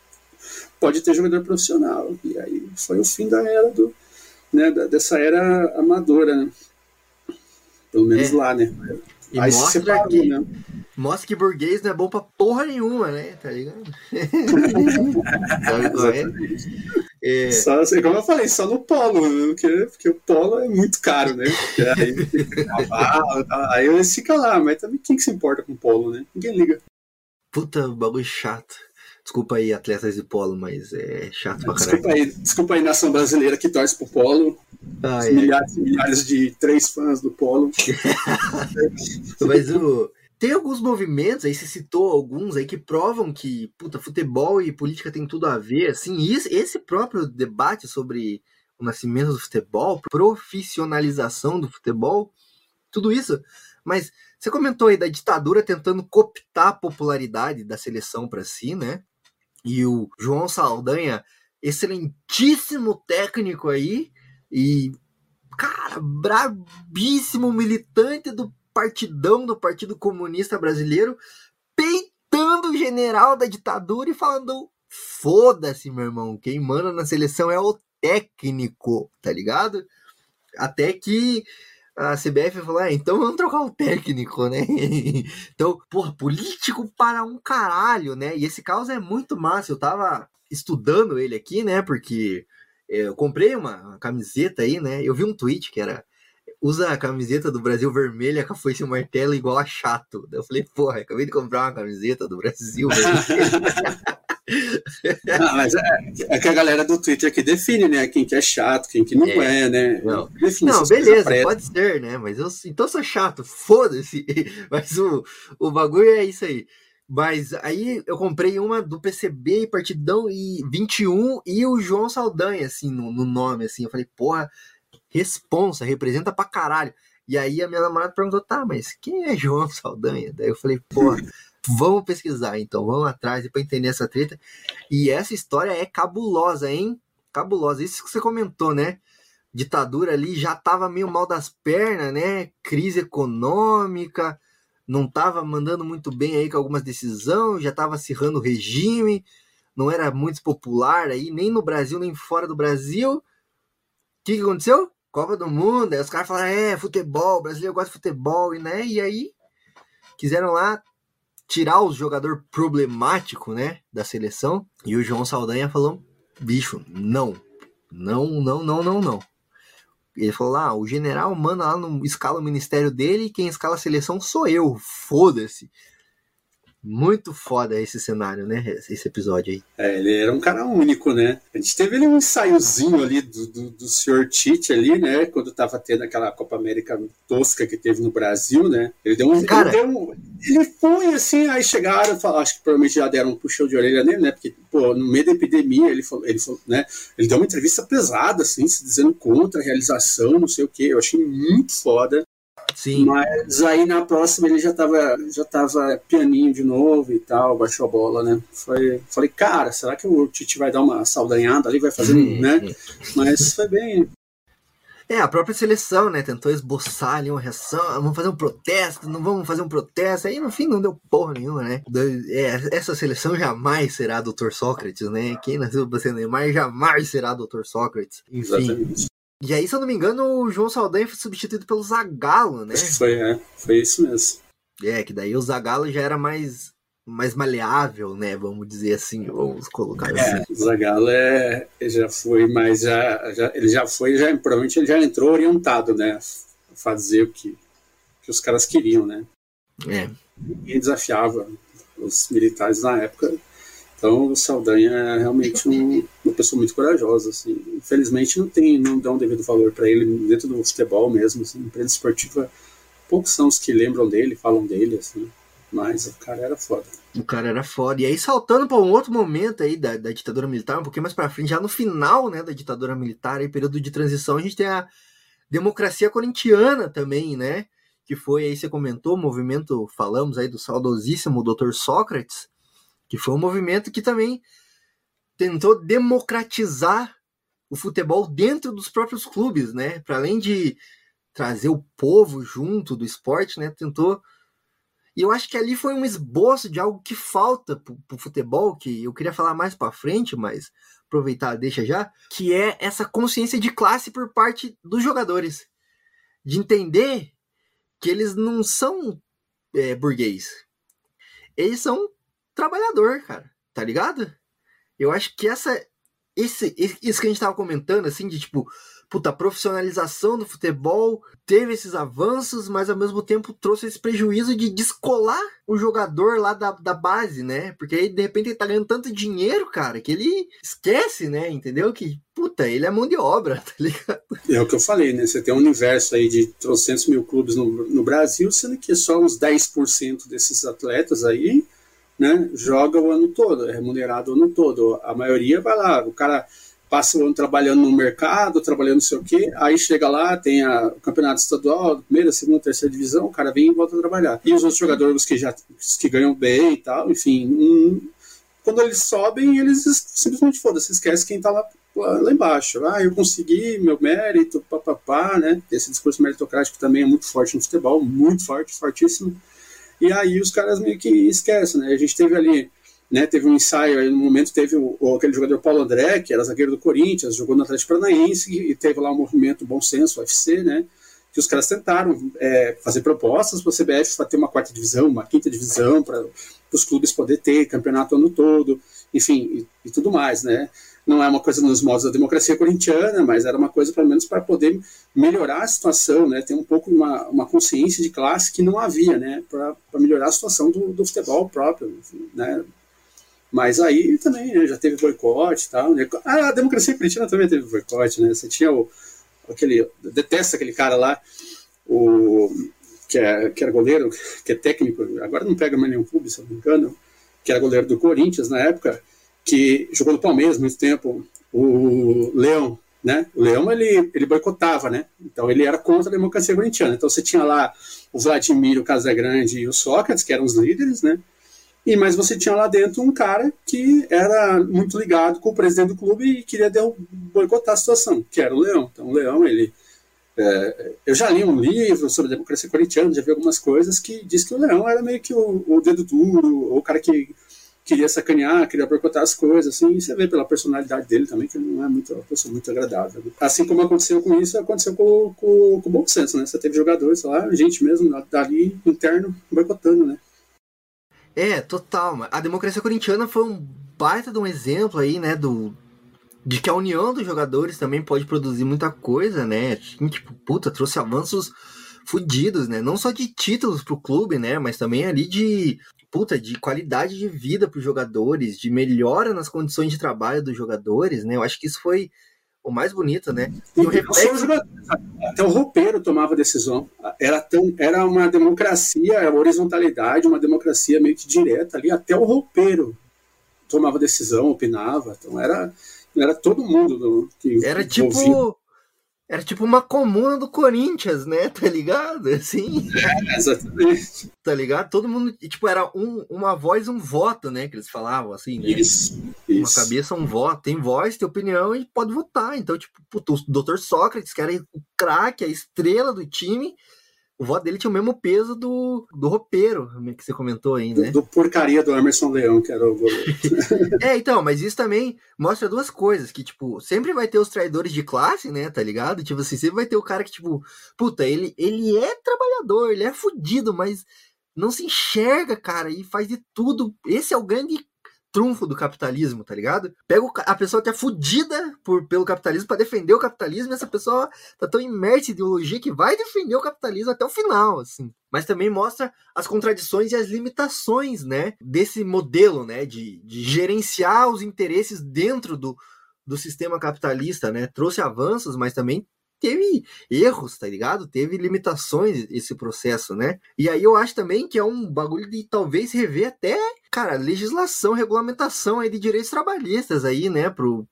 pode ter jogador profissional. E aí foi o fim da era do, né, dessa era amadora, né? Pelo menos é. lá, né? E Aí mostra separou, que, né? mostra que burguês não é bom pra porra nenhuma, né? Tá ligado? é? Só, assim, como eu falei, só no polo, né? porque, porque o polo é muito caro, né? Aí, aí eles ficam lá, mas também quem que se importa com polo, né? Ninguém liga. Puta, bagulho chato. Desculpa aí, atletas de polo, mas é chato pra caralho. Desculpa aí, desculpa aí, nação brasileira que torce pro polo. Ah, é. milhares e milhares de três fãs do polo. mas o. Tem alguns movimentos, aí você citou alguns aí que provam que, puta, futebol e política tem tudo a ver, assim, esse próprio debate sobre o nascimento do futebol, profissionalização do futebol, tudo isso. Mas você comentou aí da ditadura tentando cooptar a popularidade da seleção para si, né? e o João Saldanha, excelentíssimo técnico aí, e, cara, brabíssimo militante do partidão do Partido Comunista Brasileiro, peitando o general da ditadura e falando: foda-se, meu irmão, quem manda na seleção é o técnico, tá ligado? Até que a CBF falou, ah, então vamos trocar o técnico, né? então, porra, político para um caralho, né? E esse caos é muito massa. Eu tava estudando ele aqui, né? Porque é, eu comprei uma, camiseta aí, né? Eu vi um tweet que era usa a camiseta do Brasil vermelha com a foice e o martelo igual a chato. Eu falei, porra, acabei de comprar uma camiseta do Brasil vermelha. Ah, mas é, é, que a galera do Twitter que define, né? Quem que é chato, quem que não é, é né? Não, não beleza, pode ser, né? Mas eu então sou chato, foda-se. Mas o, o bagulho é isso aí. Mas aí eu comprei uma do PCB, Partidão e 21 e o João Saldanha, assim, no, no nome, assim. Eu falei, porra, responsa, representa pra caralho. E aí a minha namorada perguntou, tá, mas quem é João Saldanha? Daí eu falei, porra. Vamos pesquisar, então, vamos atrás para entender essa treta. E essa história é cabulosa, hein? Cabulosa. Isso que você comentou, né? Ditadura ali já tava meio mal das pernas, né? Crise econômica, não tava mandando muito bem aí com algumas decisões, já tava acirrando o regime, não era muito popular aí, nem no Brasil, nem fora do Brasil. O que, que aconteceu? Copa do Mundo, aí os caras falaram, é, futebol, brasileiro gosta de futebol, e, né? E aí quiseram lá tirar o jogador problemático, né, da seleção. E o João Saldanha falou: bicho, não, não, não, não, não, não. Ele falou lá, ah, o general manda lá no escala o ministério dele e quem escala a seleção sou eu, foda-se. Muito foda esse cenário, né? Esse episódio aí. É, ele era um cara único, né? A gente teve ali um ensaiozinho ali do, do, do senhor Tite ali, né? Quando tava tendo aquela Copa América tosca que teve no Brasil, né? Ele deu um. Cara, ele, deu ele foi assim, aí chegaram, acho que provavelmente já deram um puxão de orelha nele, né? Porque, pô, no meio da epidemia, ele falou, ele falou, né? Ele deu uma entrevista pesada, assim, se dizendo contra a realização, não sei o quê. Eu achei muito foda. Sim. Mas aí na próxima ele já tava, já tava pianinho de novo e tal, baixou a bola, né? Foi, falei, cara, será que o Tite vai dar uma saudanhada ali, vai fazer, hum, né? Hum. Mas foi bem. É, a própria seleção, né, tentou esboçar ali uma reação, vamos fazer um protesto, não vamos fazer um protesto, aí no fim não deu porra nenhuma, né? É, essa seleção jamais será Dr. Sócrates, né? Quem nasceu pra ser Neymar jamais será Dr. Sócrates. Enfim, Exatamente. E aí, se eu não me engano, o João Saldanha foi substituído pelo Zagallo, né? Foi, é. Foi isso mesmo. É, que daí o Zagallo já era mais, mais maleável, né? Vamos dizer assim, vamos colocar é, assim. O Zagallo é, já foi, mas já, já, ele já foi, já, provavelmente ele já entrou orientado, né? A fazer o que, que os caras queriam, né? É. E desafiava os militares na época então, o Saldanha é realmente um, uma pessoa muito corajosa. Assim. Infelizmente, não tem, não dão devido valor para ele dentro do futebol mesmo. Assim. Empresa esportiva, poucos são os que lembram dele, falam dele, assim. Mas o cara era foda. O cara era foda. E aí, saltando para um outro momento aí da, da ditadura militar, um pouquinho mais para frente, já no final né, da ditadura militar, aí, período de transição, a gente tem a democracia corintiana também, né? Que foi aí, você comentou, o movimento, falamos aí do saudosíssimo Dr. Sócrates, que foi um movimento que também tentou democratizar o futebol dentro dos próprios clubes, né? Para além de trazer o povo junto do esporte, né? Tentou e eu acho que ali foi um esboço de algo que falta para o futebol, que eu queria falar mais para frente, mas aproveitar, deixa já, que é essa consciência de classe por parte dos jogadores, de entender que eles não são é, burguês, eles são trabalhador, cara. Tá ligado? Eu acho que essa. Esse, isso que a gente tava comentando, assim, de tipo, puta, profissionalização do futebol teve esses avanços, mas ao mesmo tempo trouxe esse prejuízo de descolar o jogador lá da, da base, né? Porque aí, de repente, ele tá ganhando tanto dinheiro, cara, que ele esquece, né? Entendeu? Que, puta, ele é mão de obra, tá ligado? É o que eu falei, né? Você tem um universo aí de 300 mil clubes no, no Brasil, sendo que só uns 10% desses atletas aí né, joga o ano todo, é remunerado o ano todo. A maioria vai lá, o cara passa o ano trabalhando no mercado, trabalhando não sei o quê, aí chega lá, tem a, o campeonato estadual, primeira, segunda, terceira divisão, o cara vem e volta a trabalhar. E os outros jogadores que já que ganham bem e tal, enfim, um, quando eles sobem, eles simplesmente foda-se, esquece quem tá lá, lá embaixo. Ah, eu consegui meu mérito, papapá, né? Esse discurso meritocrático também é muito forte no futebol, muito forte, fortíssimo. E aí os caras meio que esquecem, né? A gente teve ali, né? Teve um ensaio, aí no momento teve o, aquele jogador Paulo André, que era zagueiro do Corinthians, jogou no Atlético Paranaense e teve lá um movimento Bom Senso, UFC, né? Que os caras tentaram é, fazer propostas para o CBF para ter uma quarta divisão, uma quinta divisão, para os clubes poder ter campeonato ano todo, enfim, e, e tudo mais, né? Não é uma coisa nos modos da democracia corintiana, mas era uma coisa pelo menos para poder melhorar a situação, né, ter um pouco uma, uma consciência de classe que não havia, né, para melhorar a situação do, do futebol próprio, né, mas aí também né, já teve boicote e tal, né, a democracia corintiana também teve boicote, né, você tinha o, aquele, detesta aquele cara lá, o, que, é, que era goleiro, que é técnico, agora não pega mais nenhum clube, se não me engano, que era goleiro do Corinthians na época, que jogou no Palmeiras muito tempo, o Leão, né? O Leão ele, ele boicotava, né? Então ele era contra a democracia corintiana. Então você tinha lá o Vladimir, o Casagrande e o Sócrates, que eram os líderes, né? E mas você tinha lá dentro um cara que era muito ligado com o presidente do clube e queria boicotar a situação, que era o Leão. Então o Leão ele é, eu já li um livro sobre a democracia corintiana, já vi algumas coisas que diz que o Leão era meio que o, o dedo duro, o cara que queria sacanear, queria boicotar as coisas, assim, e você vê pela personalidade dele também, que não é muito, uma pessoa muito agradável. Né? Assim como aconteceu com isso, aconteceu com, com, com o Bom Senso, né? Você teve jogadores lá, gente mesmo dali, interno, boicotando, né? É, total. A democracia corintiana foi um baita de um exemplo aí, né, do, de que a união dos jogadores também pode produzir muita coisa, né? Tipo, puta, trouxe avanços fudidos, né? Não só de títulos pro clube, né? Mas também ali de puta, de qualidade de vida para os jogadores, de melhora nas condições de trabalho dos jogadores, né? Eu acho que isso foi o mais bonito, né? E o reflexo... Até o roupeiro tomava decisão. Era, tão, era uma democracia, horizontalidade, uma democracia meio que direta ali, até o roupeiro tomava decisão, opinava. Então era, era todo mundo que Era tipo era tipo uma comuna do Corinthians, né? Tá ligado? Assim. É, exatamente. Tá ligado? Todo mundo. Tipo, era um, uma voz, um voto, né? Que eles falavam, assim, né? Isso. Uma isso. cabeça, um voto. Tem voz, tem opinião e pode votar. Então, tipo, o Dr. Sócrates, que era o craque, a estrela do time, o voto dele tinha o mesmo peso do, do roupeiro, que você comentou aí, né? Do, do porcaria do Emerson Leão, que era o goleiro. é, então, mas isso também mostra duas coisas, que, tipo, sempre vai ter os traidores de classe, né, tá ligado? Tipo assim, sempre vai ter o cara que, tipo, puta, ele, ele é trabalhador, ele é fudido, mas não se enxerga, cara, e faz de tudo. Esse é o grande trunfo do capitalismo, tá ligado? Pega a pessoa que é fudida por, pelo capitalismo para defender o capitalismo, e essa pessoa tá tão imersa em ideologia que vai defender o capitalismo até o final, assim. Mas também mostra as contradições e as limitações, né, desse modelo, né, de, de gerenciar os interesses dentro do, do sistema capitalista, né? Trouxe avanços, mas também teve erros, tá ligado? Teve limitações esse processo, né? E aí eu acho também que é um bagulho de talvez rever até, cara, legislação, regulamentação aí de direitos trabalhistas aí, né, pro,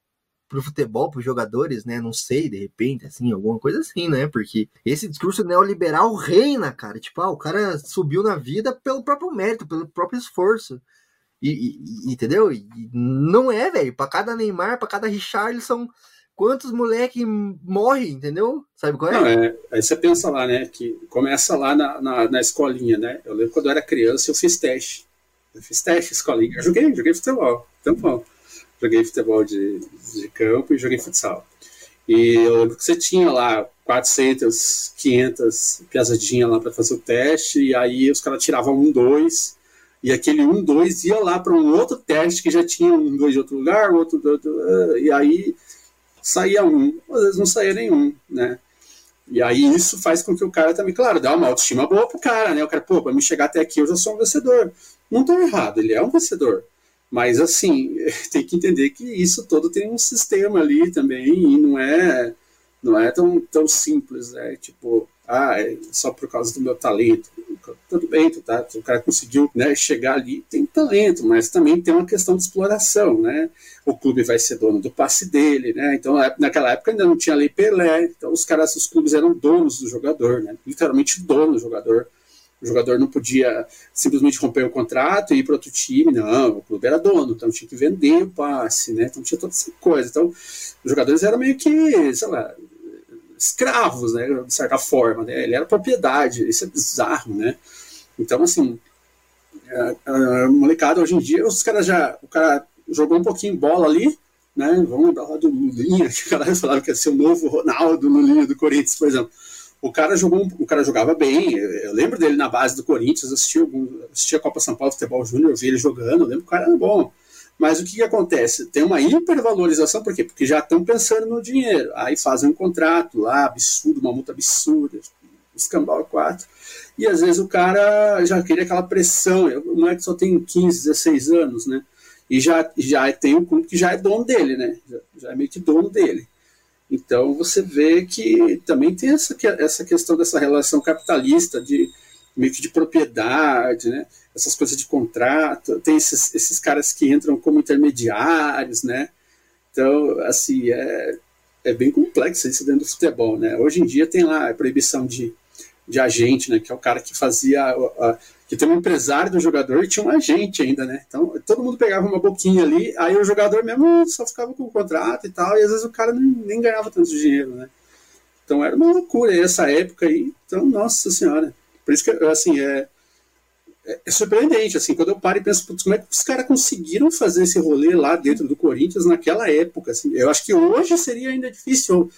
pro futebol, pros jogadores, né? Não sei, de repente, assim, alguma coisa assim, né? Porque esse discurso neoliberal reina, cara. Tipo, ah, o cara subiu na vida pelo próprio mérito, pelo próprio esforço. E, e, entendeu? E não é, velho. Para cada Neymar, para cada Richarlison, quantos moleque morrem, entendeu? Sabe qual é? Não, é? Aí você pensa lá, né? Que começa lá na, na, na, escolinha, né? Eu lembro quando eu era criança, eu fiz teste. Eu fiz teste escolinha. Eu joguei, joguei futebol. Tampão. Joguei futebol de, de campo e joguei futsal. E eu lembro que você tinha lá 400, 500 piazadinhas lá para fazer o teste, e aí os caras tiravam um, dois, e aquele um, dois ia lá para um outro teste que já tinha um, dois de outro lugar, outro, outro e aí saía um, às vezes não saía nenhum, né? E aí isso faz com que o cara também, claro, dá uma autoestima boa pro cara, né? O cara, pô, para me chegar até aqui eu já sou um vencedor. Não tô errado, ele é um vencedor. Mas assim, tem que entender que isso todo tem um sistema ali também e não é não é tão, tão simples, né? Tipo, ah, é só por causa do meu talento. Tudo bem, tu tá, o cara conseguiu né, chegar ali, tem talento, mas também tem uma questão de exploração, né? O clube vai ser dono do passe dele, né? Então, naquela época ainda não tinha lei Pelé, então os caras, os clubes eram donos do jogador, né? Literalmente dono do jogador. O jogador não podia simplesmente romper o contrato e ir para outro time, não. O clube era dono, então tinha que vender o passe, né? Então tinha toda essa coisa. Então, os jogadores eram meio que, sei lá, escravos, né, de certa forma, né, ele era propriedade, isso é bizarro, né, então, assim, a, a molecada hoje em dia, os caras já, o cara jogou um pouquinho bola ali, né, vamos lembrar lá do Lulinha, que o cara falava que ia ser o novo Ronaldo Lulinha do Corinthians, por exemplo, o cara jogou, o cara jogava bem, eu lembro dele na base do Corinthians, assisti, assisti a Copa São Paulo Futebol Júnior, eu vi ele jogando, eu lembro que o cara era bom, mas o que, que, acontece? Tem uma hipervalorização, por quê? Porque já estão pensando no dinheiro. Aí fazem um contrato lá, absurdo, uma multa absurda, escambau 4. E às vezes o cara já queria aquela pressão. Não é que só tem 15, 16 anos, né? E já, já tem um clube que já é dono dele, né? Já, já, é meio que dono dele. Então você vê que também tem essa, essa questão dessa relação capitalista de meio que de propriedade, né? essas coisas de contrato, tem esses, esses caras que entram como intermediários, né? Então, assim, é, é bem complexo isso dentro do futebol, né? Hoje em dia tem lá a proibição de, de agente, né? Que é o cara que fazia... A, a, que tem um empresário do jogador e tinha um agente ainda, né? Então, todo mundo pegava uma boquinha ali, aí o jogador mesmo só ficava com o contrato e tal, e às vezes o cara nem, nem ganhava tanto dinheiro, né? Então, era uma loucura essa época aí. Então, nossa senhora. Por isso que, assim, é é surpreendente, assim, quando eu paro e penso, como é que os caras conseguiram fazer esse rolê lá dentro do Corinthians naquela época, assim, eu acho que hoje seria ainda difícil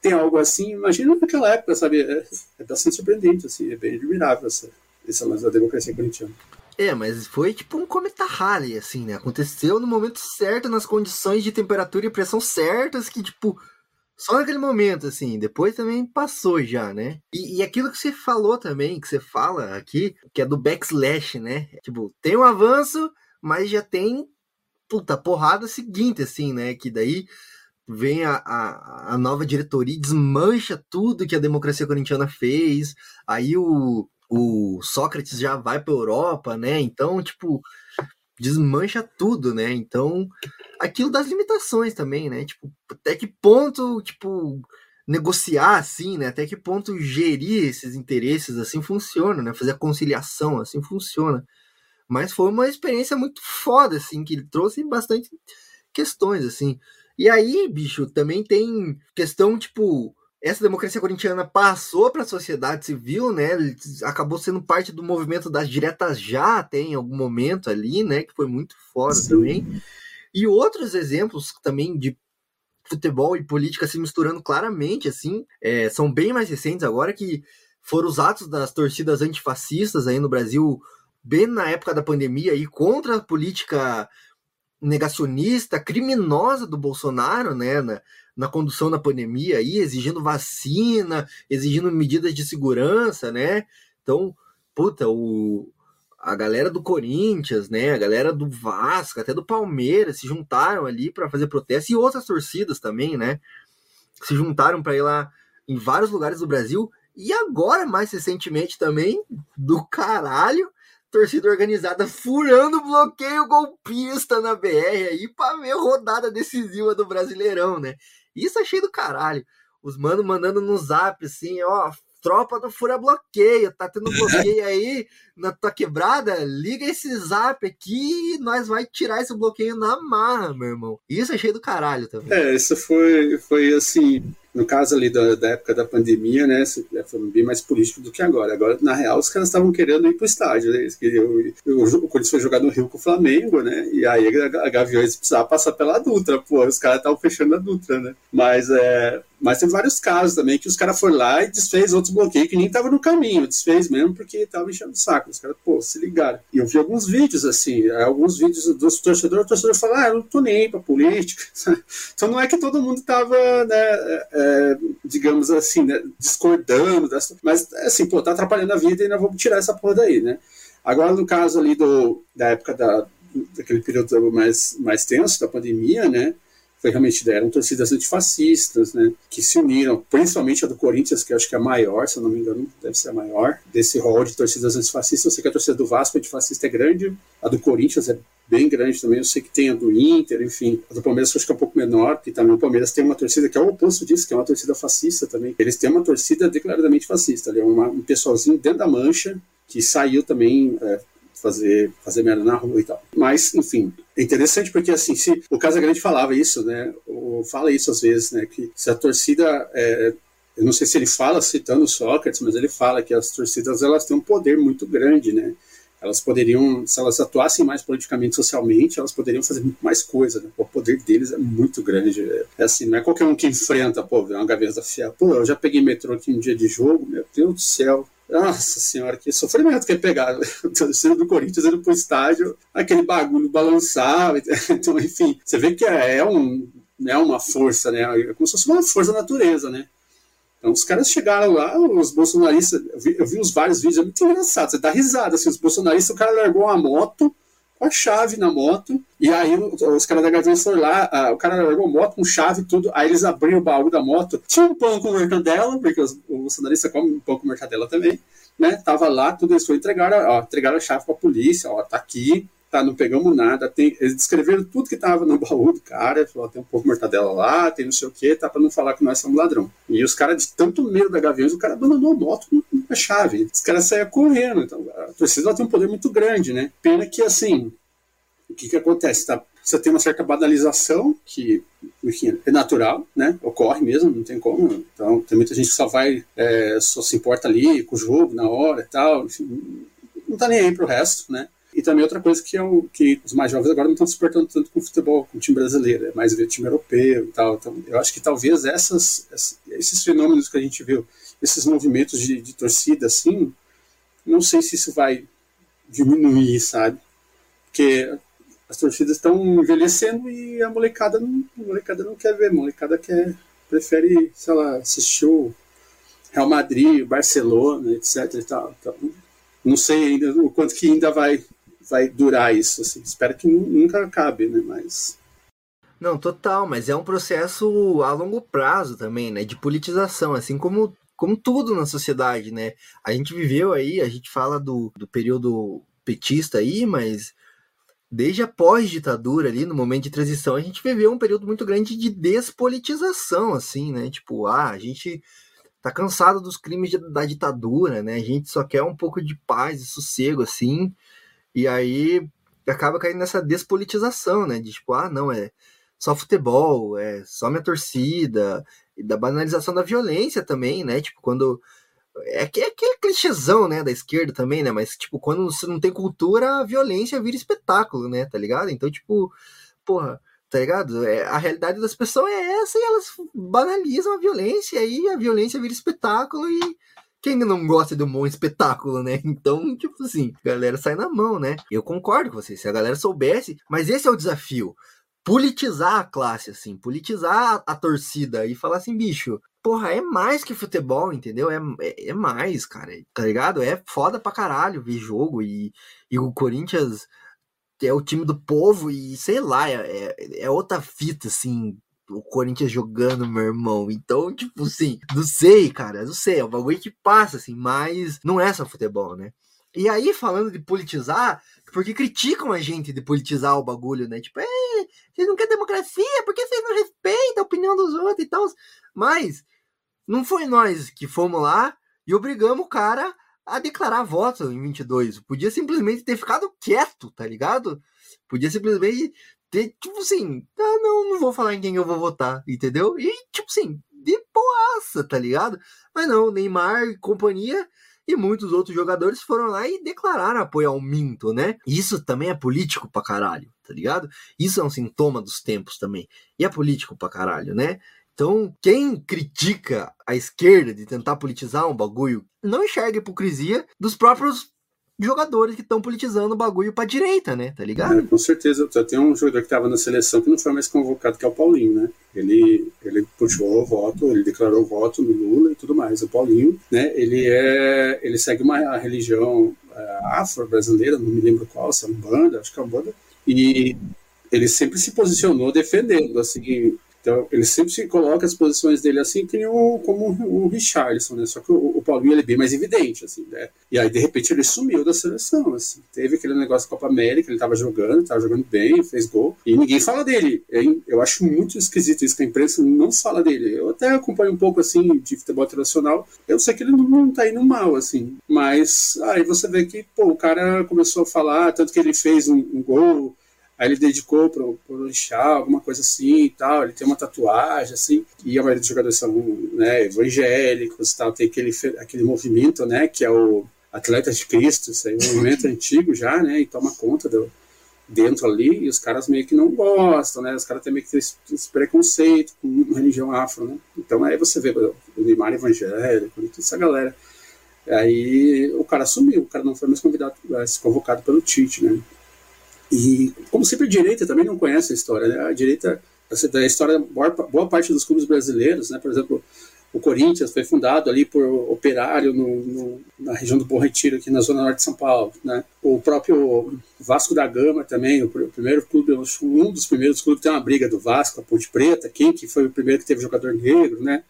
ter algo assim, imagina naquela época, sabe, é, é bastante surpreendente, assim, é bem admirável essa, esse lance da democracia corintiana. É, mas foi tipo um cometa Halley, assim, né, aconteceu no momento certo, nas condições de temperatura e pressão certas, que, tipo, só naquele momento, assim, depois também passou já, né? E, e, aquilo que você falou também, que você fala aqui, que é do backslash, né? Tipo, tem um avanço, mas já tem, puta, porrada seguinte, assim, né? Que daí vem a, a, a nova diretoria e desmancha tudo que a democracia corintiana fez, aí o, o Sócrates já vai para Europa, né? Então, tipo, desmancha tudo, né? Então, aquilo das limitações também, né? Tipo, até que ponto, tipo, negociar assim, né? Até que ponto gerir esses interesses assim funciona, né? Fazer a conciliação assim funciona. Mas foi uma experiência muito foda, assim, que ele trouxe bastante questões, assim. E aí, bicho, também tem questão, tipo, essa democracia corintiana passou para a sociedade civil, né? Acabou sendo parte do movimento das diretas já até em algum momento ali, né? Que foi muito foda Sim. também. E outros exemplos também de futebol e política se misturando claramente, assim, é, são bem mais recentes agora, que foram os atos das torcidas antifascistas aí no Brasil, bem na época da pandemia, e contra a política negacionista, criminosa do Bolsonaro, né? Na, na condução da pandemia aí, exigindo vacina, exigindo medidas de segurança, né? Então, puta, o, a galera do Corinthians, né? A galera do Vasco, até do Palmeiras se juntaram ali para fazer protesto e outras torcidas também, né? Se juntaram para ir lá em vários lugares do Brasil e agora mais recentemente também do caralho, torcida organizada furando bloqueio golpista na BR aí para ver rodada decisiva do Brasileirão, né? Isso achei do caralho. Os manos mandando no zap assim, ó, tropa do Fura Bloqueio, tá tendo bloqueio aí na tua quebrada? Liga esse zap aqui e nós vai tirar esse bloqueio na marra, meu irmão. Isso achei do caralho também. É, isso foi, foi assim, no caso ali da, da, época da pandemia, né, é, foi bem mais político do que agora. Agora, na real, os caras estavam querendo ir pro estádio, né? Eles queriam, o, Corinthians foi jogar no Rio com o Flamengo, né? E aí a Gaviões precisava passar pela Dutra, pô, os caras estavam fechando a Dutra, né? Mas é, mas tem vários casos também que os caras foram lá e desfez outros bloqueios que nem estavam no caminho, desfez mesmo porque estavam enchendo o saco. Os caras, pô, se ligaram. E eu vi alguns vídeos assim, alguns vídeos dos torcedores, o torcedor fala, ah, eu não tô nem pra política. então não é que todo mundo tava, né, é, é, digamos assim, né, discordando, dessa, mas assim, pô, tá atrapalhando a vida e nós vamos tirar essa porra daí, né? Agora, no caso ali do, da época da, daquele período mais, mais tenso da pandemia, né? Foi realmente eram torcidas antifascistas, né, que se uniram, principalmente a do Corinthians, que eu acho que é a maior, se eu não me engano, deve ser a maior, desse rol de torcidas antifascistas. Eu sei que a torcida do Vasco antifascista é grande, a do Corinthians é bem grande também, eu sei que tem a do Inter, enfim, a do Palmeiras acho que é um pouco menor, porque também o Palmeiras tem uma torcida que é o oposto disso, que é uma torcida fascista também. Eles têm uma torcida declaradamente fascista, ali é um pessoalzinho dentro da mancha, que saiu também é, fazer, fazer merda na rua e tal. Mas, enfim, é interessante porque, assim, se o Casagrande falava isso, né, ou fala isso às vezes, né, que se a torcida, é, eu não sei se ele fala citando Sócrates, mas ele fala que as torcidas, elas têm um poder muito grande, né, elas poderiam, se elas atuassem mais politicamente, socialmente, elas poderiam fazer muito mais coisa, né? O poder deles é muito grande. É assim, não é qualquer um que enfrenta, pô, uma gaveta fiel. Pô, eu já peguei metrô aqui um dia de jogo, meu Deus do céu. Nossa senhora, que sofrimento que é pegar o torcedor do Corinthians indo pro estádio, aquele bagulho balançar. Então, enfim, você vê que é, é, um, é uma força, né? É como se fosse uma força da natureza, né? Então, os caras chegaram lá, os bolsonaristas, eu vi, eu vi uns vários vídeos, é muito engraçado, você dá risada, assim, os bolsonaristas, o cara largou uma moto, a chave na moto, e aí os caras da Gaviões foram lá, o cara largou a moto com chave e tudo, aí eles abriram o baú da moto, tinha um pão com mortadela, porque os, o bolsonarista come um pão com mortadela também, né, tava lá, tudo isso foi entregar, entregaram a chave pra polícia, ó, tá aqui, tá, não pegamos nada, tem, eles descreveram tudo que tava no baú do cara, falou, tem um pouco de mortadela lá, tem não sei o que, tá, pra não falar que nós somos ladrão. E os caras, de tanto medo da Gaviões, o cara abandonou a moto com a chave, os caras saíam correndo, então a torcida tem um poder muito grande, né, pena que, assim, o que que acontece? Tá? Você tem uma certa banalização, que, enfim, é natural, né? Ocorre mesmo, não tem como. Então, tem muita gente que só vai, é, só se importa ali com o jogo, na hora e tal, enfim, não tá nem aí pro resto, né? E também outra coisa que, é o, que os mais jovens agora não estão se portando tanto com o futebol, com o time brasileiro, é mais ver time europeu e tal. Então, eu acho que talvez essas, esses fenômenos que a gente viu, esses movimentos de, de torcida, assim, não sei se isso vai diminuir, sabe? Porque as torcidas estão envelhecendo e a molecada não, a molecada não quer ver, a molecada quer, prefere, sei lá, assistir o Real Madrid, Barcelona, etc e tal. Então, não sei ainda o quanto que ainda vai, vai durar isso. Assim. Espero que nunca acabe, né? Mas não, total, mas é um processo a longo prazo também, né? De politização, assim como, como tudo na sociedade, né? A gente viveu aí, a gente fala do, do período petista aí, mas desde a pós-ditadura ali, no momento de transição, a gente viveu um período muito grande de despolitização, assim, né? Tipo, ah, a gente tá cansado dos crimes de, da ditadura, né? A gente só quer um pouco de paz e sossego, assim, e aí acaba caindo nessa despolitização, né? De tipo, ah, não, é só futebol, é só minha torcida, e da banalização da violência também, né? Tipo, quando. É é aquele clichêzão, né, da esquerda também, né? Mas, tipo, quando você não tem cultura, a violência vira espetáculo, né? Tá ligado? Então, tipo, porra, tá ligado? É, a realidade das pessoas é essa e elas banalizam a violência, e aí a violência vira espetáculo e quem não gosta de um bom espetáculo, né? Então, tipo assim, a galera sai na mão, né? Eu concordo com vocês, se a galera soubesse, mas esse é o desafio politizar a classe, assim, politizar a, a torcida e falar assim, bicho, porra, é mais que futebol, entendeu? É, é, é, mais, cara, tá ligado? É foda pra caralho ver jogo e, e o Corinthians é o time do povo e sei lá, é, é outra fita, assim, o Corinthians jogando, meu irmão. Então, tipo assim, não sei, cara, não sei, é um bagulho que passa, assim, mas não é só futebol, né? E aí, falando de politizar, porque criticam a gente de politizar o bagulho, né? Tipo, vocês não querem democracia, porque vocês não respeitam a opinião dos outros e tal. Mas não foi nós que fomos lá e obrigamos o cara a declarar voto em 22. Podia simplesmente ter ficado quieto, tá ligado? Podia simplesmente tipo assim, ah, não, não vou falar em quem eu vou votar, entendeu? E, tipo assim, de boaça, tá ligado? Mas não, Neymar e companhia e muitos outros jogadores foram lá e declararam apoio ao Minto, né? Isso também é político pra caralho, tá ligado? Isso é um sintoma dos tempos também. E é político pra caralho, né? Então, quem critica a esquerda de tentar politizar um bagulho, não enxerga a hipocrisia dos próprios jogadores que estão politizando o bagulho pra direita, né? Tá ligado? É, com certeza. Tem um jogador que tava na seleção que não foi mais convocado, que é o Paulinho, né? Ele, ele puxou o voto, ele declarou o voto no Lula e tudo mais. O Paulinho, né? Ele é, ele segue uma religião é, afro-brasileira, não me lembro qual, se é um banda, acho que é um banda. E ele sempre se posicionou defendendo, assim, então, ele sempre se coloca as posições dele assim, que o, como o Richarlison, né? Só que o, o, Paulinho ele é bem mais evidente, assim, né? E aí, de repente, ele sumiu da seleção, assim. Teve aquele negócio da Copa América, ele tava jogando, tava jogando bem, fez gol, e ninguém fala dele. Eu acho muito esquisito isso, que a imprensa não fala dele. Eu até acompanho um pouco, assim, de futebol internacional, eu sei que ele não, não tá indo mal, assim. Mas aí você vê que, pô, o cara começou a falar, tanto que ele fez um, um gol Aí ele dedicou para o orixá, alguma coisa assim e tal. Ele tem uma tatuagem, assim. E a maioria dos jogadores são né, evangélicos tal. Tem aquele, aquele movimento, né, que é o Atletas de Cristo. Isso aí é um movimento antigo já, né, e toma conta do, dentro ali. E os caras meio que não gostam, né. Os caras têm meio que esse, esse preconceito com religião afro, né. Então aí você vê o Neymar evangélico, toda essa galera. Aí o cara sumiu, o cara não foi mais convidado, eh, convocado pelo Tite, né? E, como sempre, a direita também não conhece a história. Né? A direita, a história, boa, parte dos clubes brasileiros, né? por exemplo, o Corinthians foi fundado ali por operário no, no, na região do Bom Retiro, aqui na zona norte de São Paulo. Né? O próprio Vasco da Gama também, o, primeiro clube, um dos primeiros clubes tem uma briga do Vasco, a Ponte Preta, quem que foi o primeiro que teve jogador negro, né?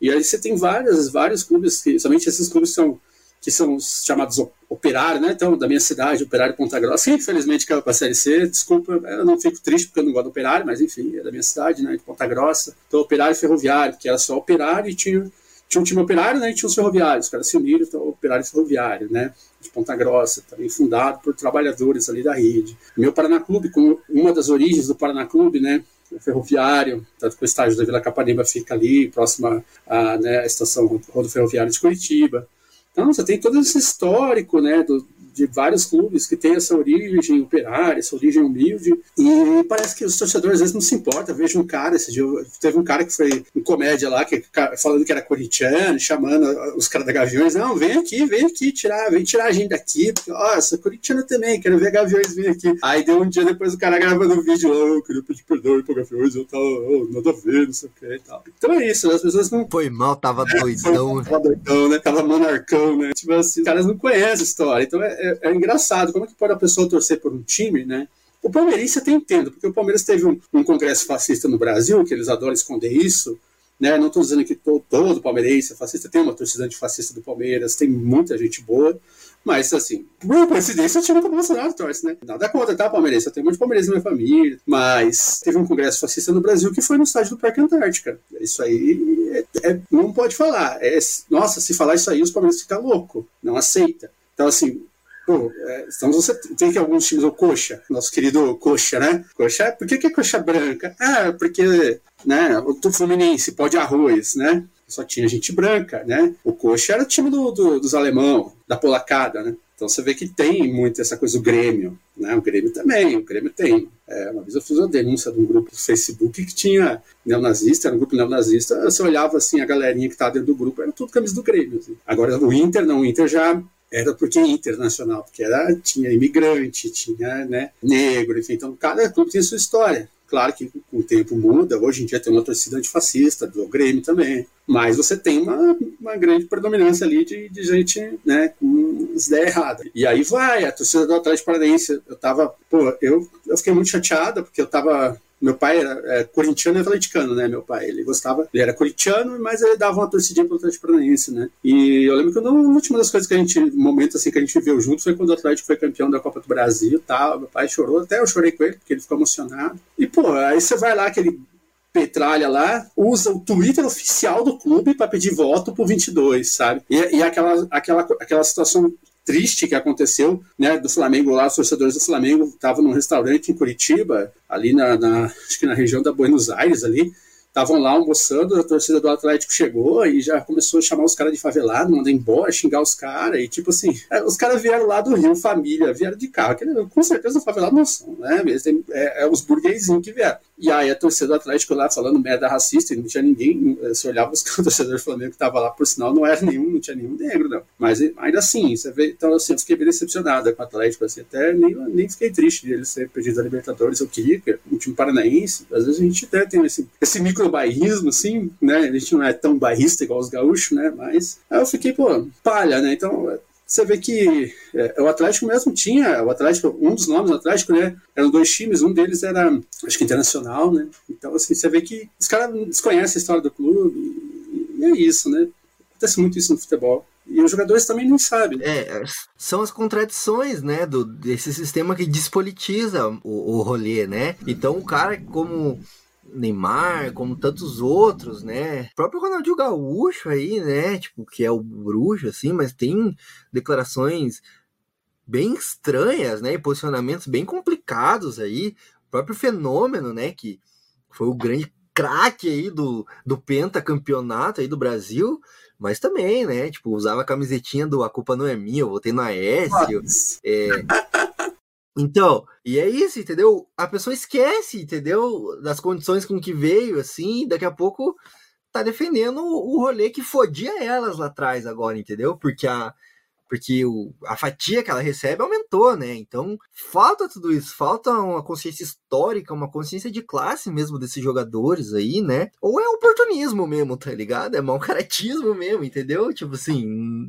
E aí você tem várias, vários clubes, que, somente esses clubes são que são os chamados operários, né? Então, da minha cidade, Operário Ponta Grossa, que infelizmente caiu para a Série C. Desculpa, eu não fico triste porque eu não gosto do operário, mas enfim, é da minha cidade, né? De Ponta Grossa. Então, operário ferroviário, que era só operário e tinha, tinha um time operário, né? E tinha os ferroviários, os caras se uniram, então, operário ferroviário, né? De Ponta Grossa, também fundado por trabalhadores ali da rede. Meu Paraná Clube, como uma das origens do Paraná Clube, né? ferroviário, tanto que o estádio da Vila Capanema fica ali, próxima à, né, estação rodo ferroviária de Curitiba. Então, você tem todo esse histórico né, do, de vários clubes que tem essa origem operária, essa origem humilde, e parece que os torcedores às vezes não se importam. Eu vejo um cara, esse dia, teve um cara que foi em comédia lá, que, falando que era corintiano, chamando os caras da Gaviões, não, vem aqui, vem aqui, tirar, vem tirar a gente daqui, porque, ó, sou corintiano também, quero ver Gaviões vir aqui. Aí deu um dia depois o cara gravando um vídeo, oh, eu queria pedir perdão para Gaviões, eu tava, oh, nada a ver, não sei o que e tal. Então é isso, as pessoas não... Foi mal, tava é, doidão. Foi, tava doidão, né? Tava monarcão, né? Tipo assim, os caras não conhecem a história, então é, é, é engraçado, como é que pode a pessoa torcer por um time, né? O palmeirense até entendo, porque o Palmeiras teve um, um, congresso fascista no Brasil, que eles adoram esconder isso. Né? Não estou dizendo que todo, todo palmeirense é fascista, tem uma torcida antifascista do Palmeiras, tem muita gente boa, mas assim, por coincidência, o time do Bolsonaro torce, né? Nada contra, tá, palmeirense? Eu tenho de palmeirense na minha família, mas teve um congresso fascista no Brasil que foi no estádio do Parque Antártica. Isso aí é, é, não pode falar. É, nossa, se falar isso aí, os palmeirenses ficam loucos, não aceita. Então, assim, Pô, é, então você tem que alguns times, o Coxa, nosso querido Coxa, né? Coxa, por que, que é Coxa branca? Ah, porque né, o Fluminense, pó de arroz, né? Só tinha gente branca, né? O Coxa era o time do, do, dos alemão, da polacada, né? Então você vê que tem muito essa coisa do Grêmio, né? O Grêmio também, o Grêmio tem. É, uma vez eu fiz uma denúncia de um grupo do Facebook que tinha neonazista, era um grupo neonazista, você olhava assim, a galerinha que estava dentro do grupo, era tudo camisa do Grêmio. Assim. Agora o Inter não, o Inter já era porque internacional, porque era, tinha imigrante, tinha né, negro, enfim, então cada clube tem sua história. Claro que o tempo muda, hoje em dia tem uma torcida antifascista, do Grêmio também, mas você tem uma, uma grande predominância ali de, de gente né, com as ideias erradas. E aí vai, a torcida do Atlético Paranaense, eu tava, pô, eu, eu fiquei muito chateada, porque eu tava meu pai era é, corintiano e atleticano, né? Meu pai, ele gostava, ele era corintiano, mas ele dava uma torcidinha pro Atlético Paranaense, né? E eu lembro que uma última das coisas que a gente, momento assim que a gente viveu junto foi quando o Atlético foi campeão da Copa do Brasil, tal. Meu pai chorou, até eu chorei com ele porque ele ficou emocionado. E pô, aí você vai lá aquele Petralha lá usa o Twitter oficial do clube para pedir voto pro 22, sabe? E, e aquela, aquela, aquela situação triste que aconteceu, né, do Flamengo lá, os torcedores do Flamengo estavam num restaurante em Curitiba, ali na, na, acho que na região da Buenos Aires ali, estavam lá almoçando, a torcida do Atlético chegou e já começou a chamar os caras de favelado, mandar embora, xingar os caras, e tipo assim, é, os caras vieram lá do Rio, família, vieram de carro, que com certeza favelado não são, né? É, é os burguesinhos que vieram. E aí a torcida do Atlético lá falando merda racista, e não tinha ninguém, eh, se olhava os torcedores do Flamengo que tava lá, por sinal, não era nenhum, não tinha nenhum negro, não. Mas ainda assim, você vê, então assim, eu fiquei bem decepcionado com o Atlético, assim, até nem, nem fiquei triste de ele ser perdido da Libertadores, eu queria que um time paranaense, às vezes a gente até tem esse, esse micro bairrismo, assim, né? A gente não é tão bairrista igual os gaúchos, né? Mas aí eu fiquei, pô, palha, né? Então você vê que é, o Atlético mesmo tinha, o Atlético, um dos nomes do Atlético, né? Eram dois times, um deles era, acho que internacional, né? Então, assim, você vê que os caras desconhecem a história do clube e, e é isso, né? Acontece muito isso no futebol. E os jogadores também não sabem. É, são as contradições, né, do, desse sistema que despolitiza o, o rolê, né? Então o cara, como Neymar, como tantos outros, né? O próprio Ronaldinho Gaúcho aí, né? Tipo, que é o bruxo, assim, mas tem declarações bem estranhas, né? E posicionamentos bem complicados aí. O próprio fenômeno, né? Que foi o grande craque aí do, do pentacampeonato aí do Brasil, mas também, né? Tipo, usava a camisetinha do A Culpa Não É Minha, eu votei no Aécio. É, então, e é isso, entendeu? A pessoa esquece, entendeu? Das condições com que veio, assim, daqui a pouco tá defendendo o rolê que fodia elas lá atrás agora, entendeu? Porque a, porque o, a fatia que ela recebe aumentou, né? Então falta tudo isso, falta uma consciência histórica, uma consciência de classe mesmo desses jogadores aí, né? Ou é oportunismo mesmo, tá ligado? É mau caratismo mesmo, entendeu? Tipo assim,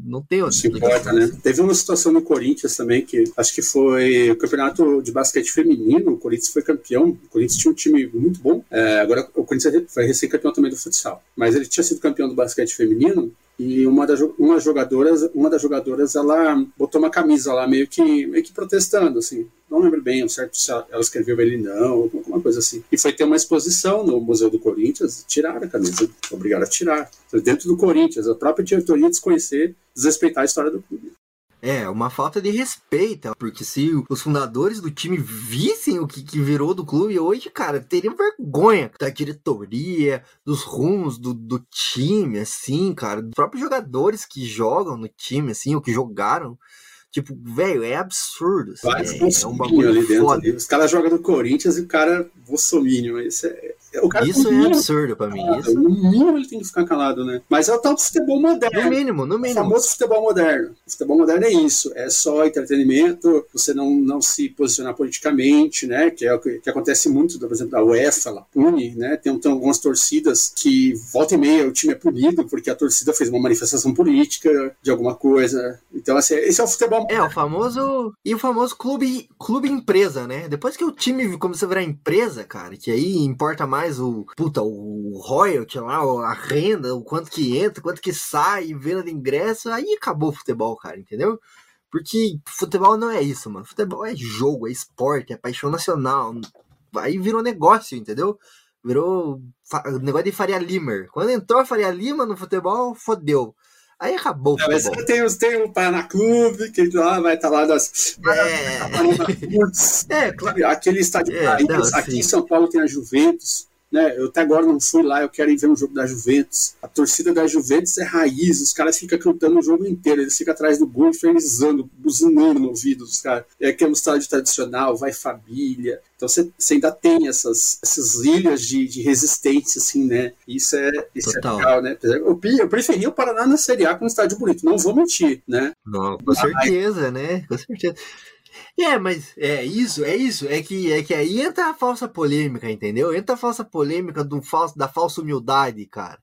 não tem outra Se importa, né? Teve uma situação no Corinthians também que acho que foi o campeonato de basquete feminino, o Corinthians foi campeão, o Corinthians tinha um time muito bom, é, agora o Corinthians foi recém-campeão também do futsal, mas ele tinha sido campeão do basquete feminino e uma das, uma jogadoras, uma das jogadoras, ela botou uma camisa lá meio que, meio que protestando, assim. Não lembro bem o certo se ela escreveu ele não, alguma coisa assim. E foi ter uma exposição no Museu do Corinthians, tiraram a camisa, obrigaram a tirar. Dentro do Corinthians, a própria diretoria desconhecer, desrespeitar a história do clube. É, uma falta de respeito, porque se os fundadores do time vissem o que, que virou do clube hoje, cara, teriam vergonha da diretoria, dos rumos do, do time, assim, cara, dos próprios jogadores que jogam no time, assim, ou que jogaram. Tipo, velho, é absurdo. Assim, Vários é, é um bagulho ali dentro. ali. Os caras jogam do Corinthians e o cara bolsominion. Isso é. O cara Isso no é absurdo pra mim. calado, Isso, No mínimo ele tem que ficar calado, né? Mas é o tal do futebol no moderno. mínimo, no O mínimo. famoso futebol moderno. O futebol moderno é isso, é só entretenimento, você não, não se posicionar politicamente, né? Que é o que, que acontece muito, por exemplo, da UEFA, ela pune, né? Tem, tem algumas torcidas que volta e meia o time é punido porque a torcida fez uma manifestação política de alguma coisa. Então, assim, esse é o futebol É, o famoso. E o famoso clube, clube empresa, né? Depois que o time começou a virar empresa, cara, que aí importa mais o. Puta, o royalty lá, a renda, o quanto que entra, quanto que sai, venda de ingresso, aí acabou o futebol, cara, entendeu? Porque futebol não é isso, mano. Futebol é jogo, é esporte, é paixão nacional. Aí virou negócio, entendeu? Virou negócio de Faria Limer. Quando entrou a Faria Lima no futebol, fodeu. Aí acabou o É, mas futebol. tem, os- tem o Paraná Clube, que lá vai estar lá das. É, é, claro. Aquele estádio É, Corinthians, não, aqui em São Paulo tem a Juventus. Né? Eu até agora não fui lá, eu quero ir ver um jogo da Juventus. A torcida da Juventus é raiz, os caras ficam cantando o jogo inteiro, eles ficam atrás do gol, infernizando, buzinando no ouvido dos caras. É que é um estádio tradicional, vai família. Então você ainda tem essas, essas ilhas de, de resistência, assim, né? Isso é, isso é legal, né? Eu, eu preferia o Paraná na Série A com um estádio bonito, não vou mentir, né? Não, com certeza, né? Com certeza. É, mas é isso, é isso. É que, é que aí entra a falsa polêmica, entendeu? Entra a falsa polêmica do falso, da falsa humildade, cara.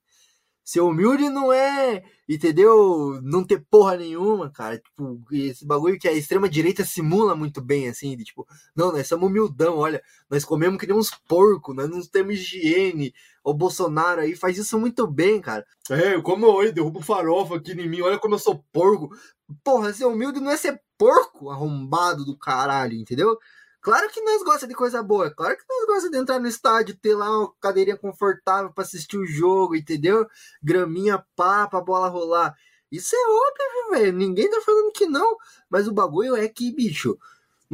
Ser humilde não é, entendeu? Não ter porra nenhuma, cara. Tipo, esse bagulho que a extrema-direita simula muito bem, assim, de tipo, não, nós somos humildão, olha, nós comemos que nem uns porcos, nós não temos higiene. O Bolsonaro aí faz isso muito bem, cara. É, como eu derrubo farofa aqui em mim, olha como eu sou porco. Porra, ser humilde não é ser porco arrombado do caralho, entendeu? Claro que nós gosta de coisa boa, claro que nós gosta de entrar no estádio, ter lá uma cadeirinha confortável pra assistir o jogo, entendeu? Graminha pá, pra bola rolar. Isso é óbvio, velho. Ninguém tá falando que não. Mas o bagulho é que, bicho,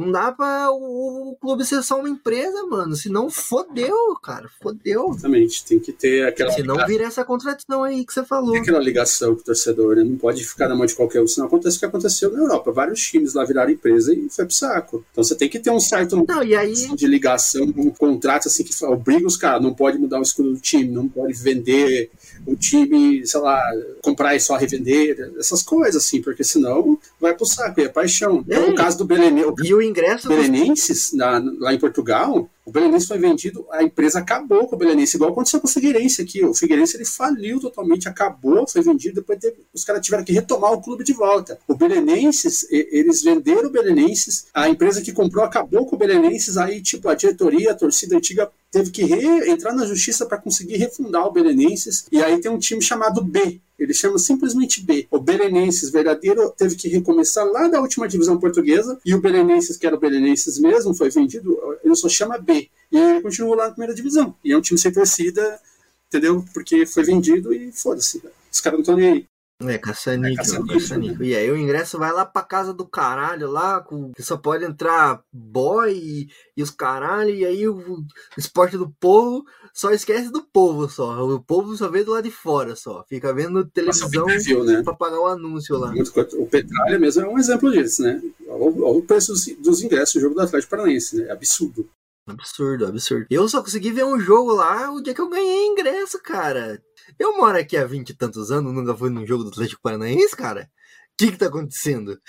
não dá pra o, o clube ser só uma empresa, mano. Senão fodeu, cara. Fodeu. Exatamente, tem que ter aquela, Senão vira essa contradição aí que você falou. tem aquela ligação com o torcedor, né? Não pode ficar na mão de qualquer um, senão acontece o que aconteceu na Europa. Vários times lá viraram empresa e foi pro saco. Então você tem que ter um certo Não, e aí. de ligação, um contrato assim que obriga os caras, não pode mudar o escudo do time, não pode vender o time, sei lá, comprar e só revender, essas coisas assim, porque senão vai pro saco, e é paixão. Então, É. o caso do Belenenses, o E o ingresso. Belenenses, na- lá em Portugal, o Belenenses foi vendido, a empresa acabou com o Belenenses, igual aconteceu com o Figueirense aqui. O Figueirense ele faliu totalmente, acabou, foi vendido, depois teve- os caras tiveram que retomar o clube de volta. O Belenenses, eles venderam o Belenenses, a empresa que comprou acabou com o Belenenses, aí tipo a diretoria, a torcida antiga teve que entrar na justiça para conseguir refundar o Belenenses, e aí tem um time chamado B, ele chama simplesmente B. O Belenenses verdadeiro teve que recomeçar lá da última divisão portuguesa, e o Belenenses, que era o Belenenses mesmo, foi vendido, ele só chama B. E ele continua lá na primeira divisão. E é um time sem torcida, entendeu? Porque foi vendido e foda-se. Os caras não estão nem aí. É, caça-níquel, É caça-níquel, caça-níquel. E aí o ingresso vai lá pra casa do caralho lá, com, que só pode entrar boy e, e os caralho, e aí o, o esporte do povo só esquece do povo só. O povo só vê do lado de fora só. Fica vendo televisão né? pra pagar o anúncio lá. O Petralha mesmo é um exemplo disso, né? Olha o preço dos, ingressos do jogo do Atlético Paranaense, né? É absurdo. Absurdo, absurdo. Eu só consegui ver um jogo lá o dia que eu ganhei ingresso, cara. Eu moro aqui há vinte e tantos anos, nunca fui num jogo do Atlético Paranaense, cara. O que que tá acontecendo?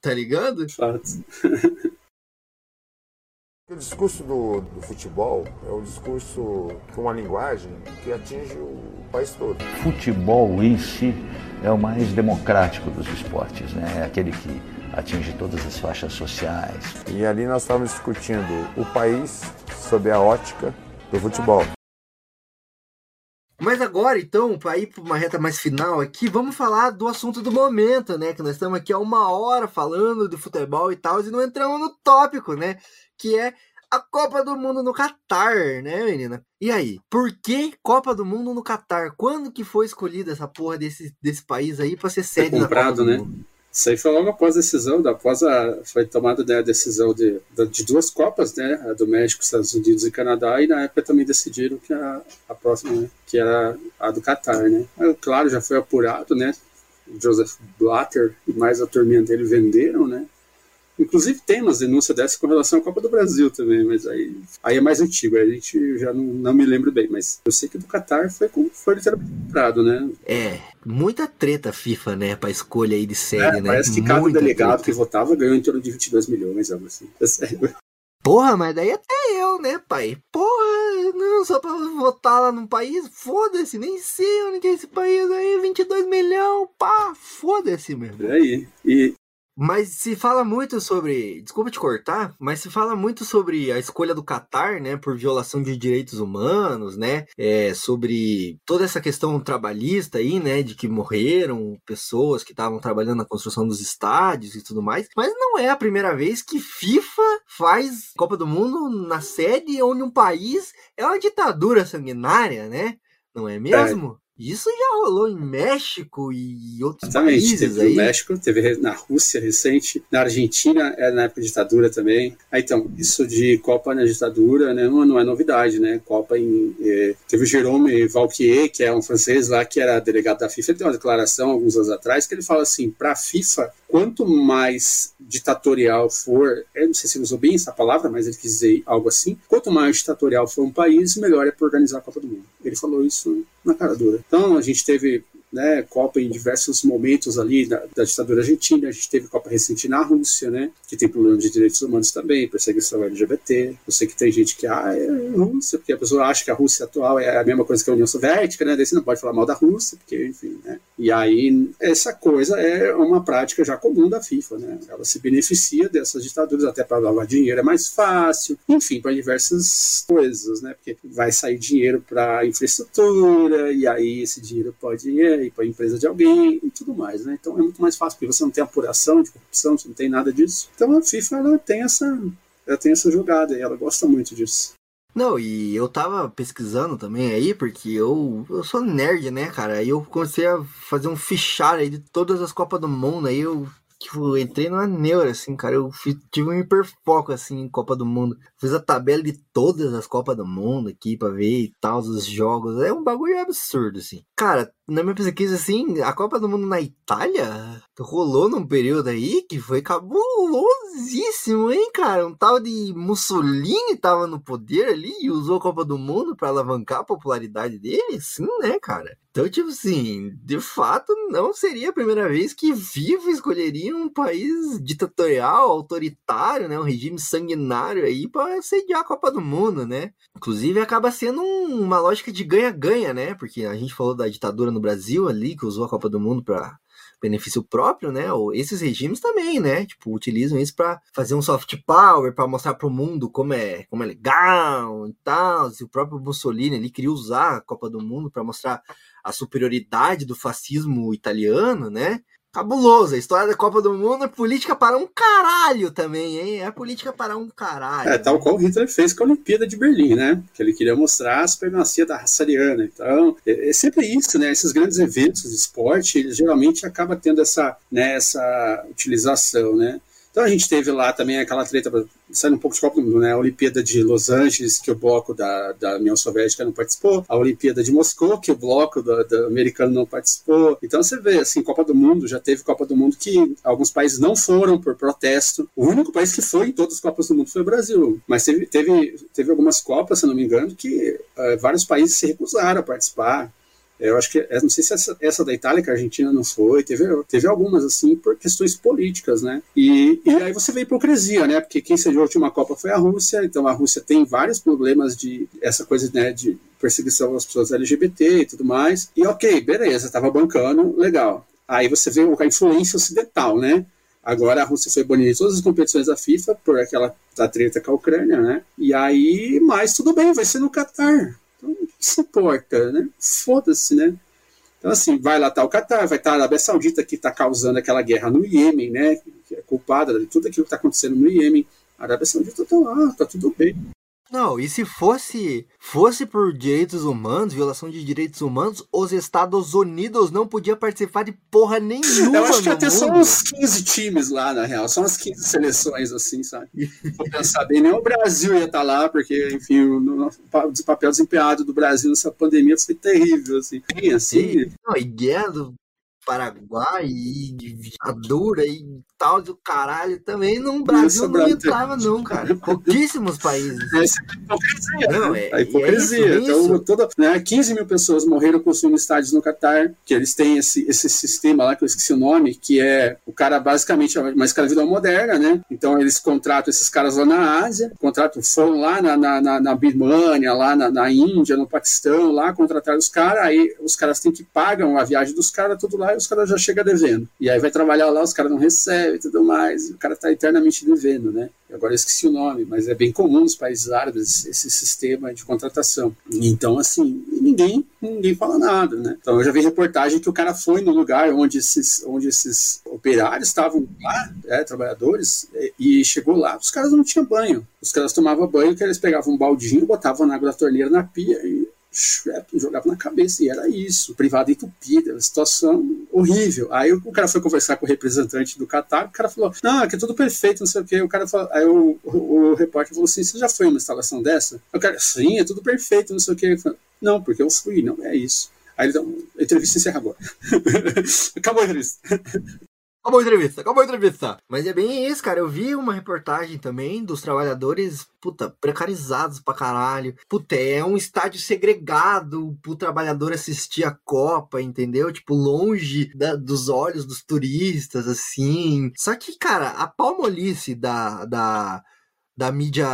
Tá ligado? Fato. O discurso do, do futebol é um discurso com uma linguagem que atinge o país todo. futebol em si é o mais democrático dos esportes, né? É aquele que atinge todas as faixas sociais. E ali nós estávamos discutindo o país sob a ótica do futebol. Mas agora, então, para ir para uma reta mais final aqui, vamos falar do assunto do momento, né? Que nós estamos aqui há uma hora falando de futebol e tal, e não entramos no tópico, né? Que é a Copa do Mundo no Catar, né, menina? E aí, por que Copa do Mundo no Catar? Quando que foi escolhida essa porra desse, desse país aí para ser sede da comprado, né? Mundo? Isso aí foi logo após a decisão, após a, foi tomada né, a decisão de, de duas Copas, né? A do México, Estados Unidos e Canadá, e na época também decidiram que a, a próxima, né, que era a do Catar, né? Mas, claro, já foi apurado, né? Joseph Blatter e mais a turminha dele venderam, né? Inclusive tem umas denúncias dessa com relação à Copa do Brasil também, mas aí, aí é mais antigo, aí a gente já não, não me lembro bem, mas eu sei que do Qatar foi, com, foi literalmente comprado, né? É, muita treta FIFA, né, pra escolha aí de série, é, né? Parece que cada Muita delegado treta. que votava ganhou em torno de 22 milhões, algo assim. É sério. Porra, mas daí até eu, né, pai? Porra, não, só pra votar lá num país, foda-se, nem sei onde é esse país aí, 22 milhões, pá, foda-se, irmão. É aí. E Mas se fala muito sobre. Desculpa te cortar, mas se fala muito sobre a escolha do Catar, né? Por violação de direitos humanos, né? É, sobre toda essa questão trabalhista aí, né? De que morreram pessoas que estavam trabalhando na construção dos estádios e tudo mais. Mas não é a primeira vez que FIFA faz Copa do Mundo na sede onde um país é uma ditadura sanguinária, né? Não é mesmo? Isso já rolou em México e outros Exatamente, países teve aí. no México, teve na Rússia recente, na Argentina é na época de ditadura também. Aí, então, isso de Copa na ditadura né, não, é novidade, né? Copa em. eh, teve o Jerome Valquier, que é um francês lá, que era delegado da FIFA, ele tem uma declaração alguns anos atrás, que ele fala assim: para a FIFA, quanto mais ditatorial for, eu não sei se ele usou bem essa palavra, mas ele quis dizer algo assim: quanto mais ditatorial for um país, melhor é para organizar a Copa do Mundo. Ele falou isso na cara dura. Então, a gente teve né, Copa em diversos momentos ali da, da, ditadura argentina, a gente teve Copa recente na Rússia, né, que tem problemas de direitos humanos também, perseguição LGBT. Eu sei que tem gente que, ah, é Rússia, porque a pessoa acha que a Rússia atual é a mesma coisa que a União Soviética, né, daí você não pode falar mal da Rússia, porque, enfim, né. E aí, essa coisa é uma prática já comum da FIFA, né, ela se beneficia dessas ditaduras, até para lavar dinheiro é mais fácil, enfim, para diversas coisas, né, porque vai sair dinheiro para infraestrutura, e aí esse dinheiro pode ir para a empresa de alguém e tudo mais, né? Então é muito mais fácil, porque você não tem apuração de corrupção, você não tem nada disso. Então a FIFA ela tem essa, ela tem essa jogada e ela gosta muito disso. Não, e eu tava pesquisando também aí, porque eu, eu sou nerd, né, cara? Aí eu comecei a fazer um fichário aí de todas as Copas do Mundo, aí eu tipo, entrei numa neura, assim, cara. Eu tive um hiperfoco, assim, em Copa do Mundo. Fiz a tabela de todas as Copas do Mundo aqui pra ver e tal, os jogos. É um bagulho absurdo, assim. Cara, na minha pesquisa, assim, a Copa do Mundo na Itália rolou num período aí que foi cabulosíssimo, hein, cara? Um tal de Mussolini tava no poder ali e usou a Copa do Mundo pra alavancar a popularidade dele, sim, né, cara? Então, tipo assim, de fato, não seria a primeira vez que FIFA escolheria um país ditatorial, autoritário, né? Um regime sanguinário aí para sediar a Copa do Mundo, né? Inclusive, acaba sendo um, uma lógica de ganha-ganha, né? Porque a gente falou da ditadura no Brasil ali, que usou a Copa do Mundo para benefício próprio, né? Esses regimes também, né? Tipo, utilizam isso para fazer um soft power, para mostrar para o mundo como é, como é legal e tal. E o próprio Mussolini ali queria usar a Copa do Mundo para mostrar a superioridade do fascismo italiano, né? Cabuloso, a história da Copa do Mundo é política para um caralho também, hein? É política para um caralho. É, tal qual o Hitler fez com a Olimpíada de Berlim, né? Que ele queria mostrar a supremacia da raça ariana. Então, é, é sempre isso, né? Esses grandes eventos de esporte, eles geralmente acabam tendo essa, né, essa utilização, né? Então a gente teve lá também aquela treta, saindo um pouco de Mundo, né? A Olimpíada de Los Angeles, que o bloco da, da União Soviética não participou, a Olimpíada de Moscou, que o bloco americano não participou. Então você vê, assim, Copa do Mundo, já teve Copa do Mundo que alguns países não foram por protesto. O único país que foi em todas as Copas do Mundo foi o Brasil. Mas teve, teve, teve algumas Copas, se não me engano, que uh, vários países se recusaram a participar. Eu acho que, não sei se essa, essa, da Itália, que a Argentina não foi, teve, teve algumas, assim, por questões políticas, né? E, e aí você vê a hipocrisia, né? Porque quem sediou a última Copa foi a Rússia, então a Rússia tem vários problemas de, essa coisa, né, de perseguição às pessoas LGBT e tudo mais. E ok, beleza, tava bancando, legal. Aí você vê a influência ocidental, né? Agora a Rússia foi banida de todas as competições da FIFA por aquela da treta com a Ucrânia, né? E aí, mas tudo bem, vai ser no Catar. Importa, né? Foda-se, né? Então, assim, vai lá tá o Catar, vai estar tá a Arábia Saudita que está causando aquela guerra no Iêmen, né? Que é culpada de tudo aquilo que está acontecendo no Iêmen. A Arábia Saudita tá lá, tá tudo bem. Não, e se fosse fosse por direitos humanos, violação de direitos humanos, os Estados Unidos não podiam participar de porra nenhuma. Eu acho que até só mundo. uns 15 times lá, na real. Só umas 15 seleções, assim, sabe? Vou pensar bem, nem o Brasil ia estar lá, porque, enfim, o, o papel desempenhado do Brasil nessa pandemia foi terrível, assim. Bem, assim, Não, e guerra do Paraguai e ditadura e tal do caralho também no Brasil não entrava não, cara. Pouquíssimos países. Essa é a hipocrisia, não, é, a hipocrisia. É isso, então, toda, né, 15 mil pessoas morreram construindo estádios no Catar, que eles têm esse, esse sistema lá, que eu esqueci o nome, que é o cara basicamente é uma escravidão moderna, né? Então eles contratam esses caras lá na Ásia, contratam, foram lá na, na, na, na Birmania, lá na, na Índia, no Paquistão, lá contrataram os caras, aí os caras têm que pagam a viagem dos caras, tudo lá, e os caras já chegam devendo. E aí vai trabalhar lá, os caras não recebem e tudo mais, o cara tá eternamente devendo, né? Agora eu esqueci o nome, mas é bem comum nos países árabes esse sistema de contratação. Então, assim, ninguém, ninguém fala nada, né? Então eu já vi reportagem que o cara foi no lugar onde esses, onde esses operários estavam lá, é, trabalhadores, e chegou lá, os caras não tinham banho. Os caras tomavam banho, que eles pegavam um baldinho, botavam na água da torneira na pia e jogava na cabeça, e era isso, privado entupida, situação horrível. Aí o cara foi conversar com o representante do Qatar, o cara falou, não, aqui é tudo perfeito, não sei o que. O cara falou, aí o, o, o repórter falou assim, você já foi uma instalação dessa? O cara, sim, é tudo perfeito, não sei o que. Não, porque eu fui, não, é isso. Aí ele entrevista encerra agora. Acabou a entrevista. Acabou a entrevista, acabou a entrevista. Mas é bem isso, cara. Eu vi uma reportagem também dos trabalhadores, puta, precarizados pra caralho. Puta, é um estádio segregado pro trabalhador assistir a Copa, entendeu? Tipo, longe da, dos olhos dos turistas, assim. Só que, cara, a palmolice da, da, da mídia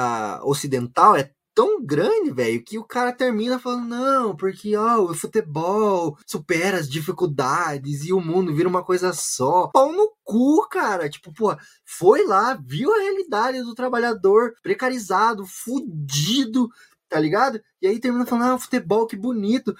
ocidental é tão grande, velho, que o cara termina falando, não, porque ó, o futebol supera as dificuldades e o mundo vira uma coisa só. Pau no cu, cara. Tipo, pô, foi lá, viu a realidade do trabalhador precarizado, fudido, tá ligado? E aí termina falando, ah, futebol, que bonito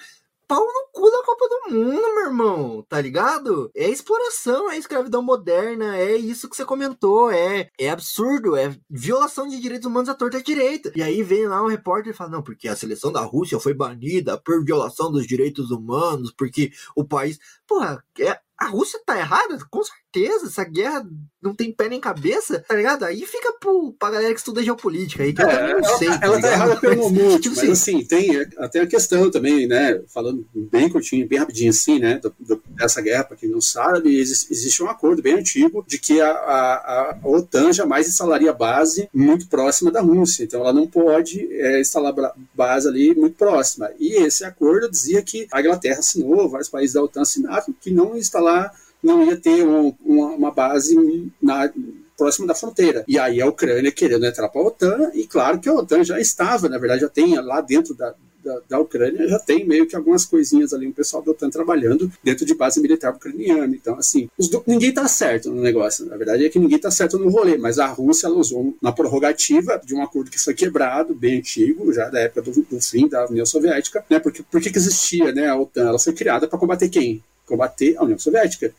pau no cu da Copa do Mundo, meu irmão, tá ligado? É exploração, é escravidão moderna, é isso que você comentou, é, é absurdo, é violação de direitos humanos à torta direita. E aí vem lá um repórter e fala, não, porque a seleção da Rússia foi banida por violação dos direitos humanos, porque o país... Porra, é, a Rússia tá errada? Com certeza, essa guerra não tem pé nem cabeça, tá ligado? Aí fica pro, pra galera que estuda geopolítica aí, que é, eu também não sei. Ela, tá, ela tá errada pelo momento, tipo mas assim, tem até a questão também, né? Falando bem curtinho, bem rapidinho assim, né? Do, do, dessa guerra, pra quem não sabe, existe, existe, um acordo bem antigo de que a, a, a, OTAN jamais instalaria base muito próxima da Rússia, então ela não pode é, instalar base ali muito próxima. E esse acordo dizia que a Inglaterra assinou, vários países da OTAN assinaram, que não instalar não ia ter um, uma, uma, base na, próximo da fronteira. E aí a Ucrânia querendo entrar para a OTAN, e claro que a OTAN já estava, na verdade, já tem lá dentro da, da, da, Ucrânia, já tem meio que algumas coisinhas ali, o pessoal da OTAN trabalhando dentro de base militar ucraniana. Então, assim, do, ninguém está certo no negócio. Na verdade é que ninguém está certo no rolê, mas a Rússia ela usou uma prorrogativa de um acordo que foi quebrado, bem antigo, já da época do, do fim da União Soviética, né? Porque, por que existia né, a OTAN? Ela foi criada para combater quem? Combater a União Soviética.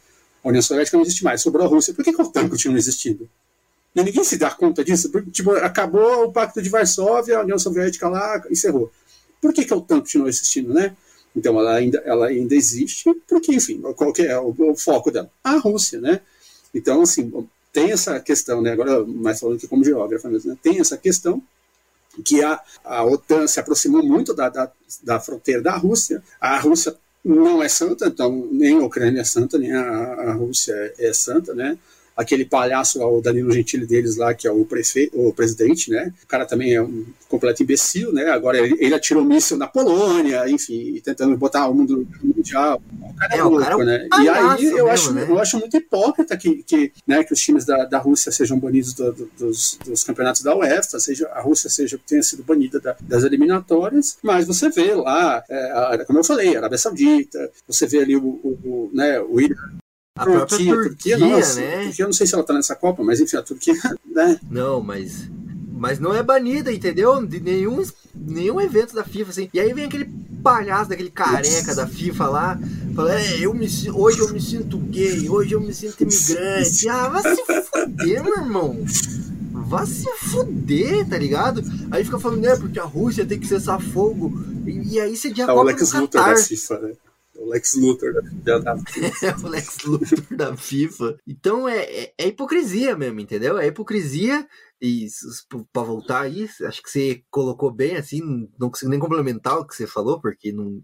A União Soviética não existe mais, sobrou a Rússia. Por que, que a OTAN continua existindo? E ninguém se dá conta disso. Porque, tipo, acabou o Pacto de Varsóvia, a União Soviética lá encerrou. Por que, que a OTAN continua existindo, né? Então ela ainda, ela ainda existe, porque, enfim, qual que é o, o foco dela? A Rússia, né? Então, assim, tem essa questão, né? Agora, mais falando aqui como geógrafa mesmo, né? tem essa questão que a, a OTAN se aproximou muito da, da, da fronteira da Rússia. A Rússia não é santa, então nem a Ucrânia é santa, nem a, a Rússia é, é santa, né? Aquele palhaço, o Danilo Gentili deles lá, que é o prefeito, o presidente, né? O cara também é um completo imbecil, né? Agora ele, ele atirou míssil na Polônia, enfim, tentando botar o mundo mundial. O cara é, é louco, cara né? É um e aí eu mesmo, acho, né? eu acho muito hipócrita que, que, né, que os times da, da Rússia sejam banidos do, do, dos, dos, campeonatos da UEFA, seja a Rússia seja tenha sido banida da, das eliminatórias, mas você vê lá, é, como eu falei, a Arábia Saudita, você vê ali o, o, o né, o Irã a Turquia, própria Turquia, Turquia nossa, né? Turquia, eu não sei se ela tá nessa Copa, mas enfim, a Turquia, né? Não, mas mas não é banida, entendeu? De nenhum, nenhum evento da FIFA, assim. E aí vem aquele palhaço daquele careca da FIFA lá, fala, é, eu me, hoje eu me sinto gay, hoje eu me sinto imigrante. Ah, vai se fuder, meu irmão. Vai se fuder, tá ligado? Aí fica falando, né, porque a Rússia tem que cessar fogo. E, e aí você já é o Lex Luthor da FIFA, né? O Lex Luthor da, da FIFA. o Lex Luthor da FIFA. Então é, é, é, hipocrisia mesmo, entendeu? É hipocrisia. E para voltar aí, acho que você colocou bem assim, não consigo nem complementar o que você falou, porque não,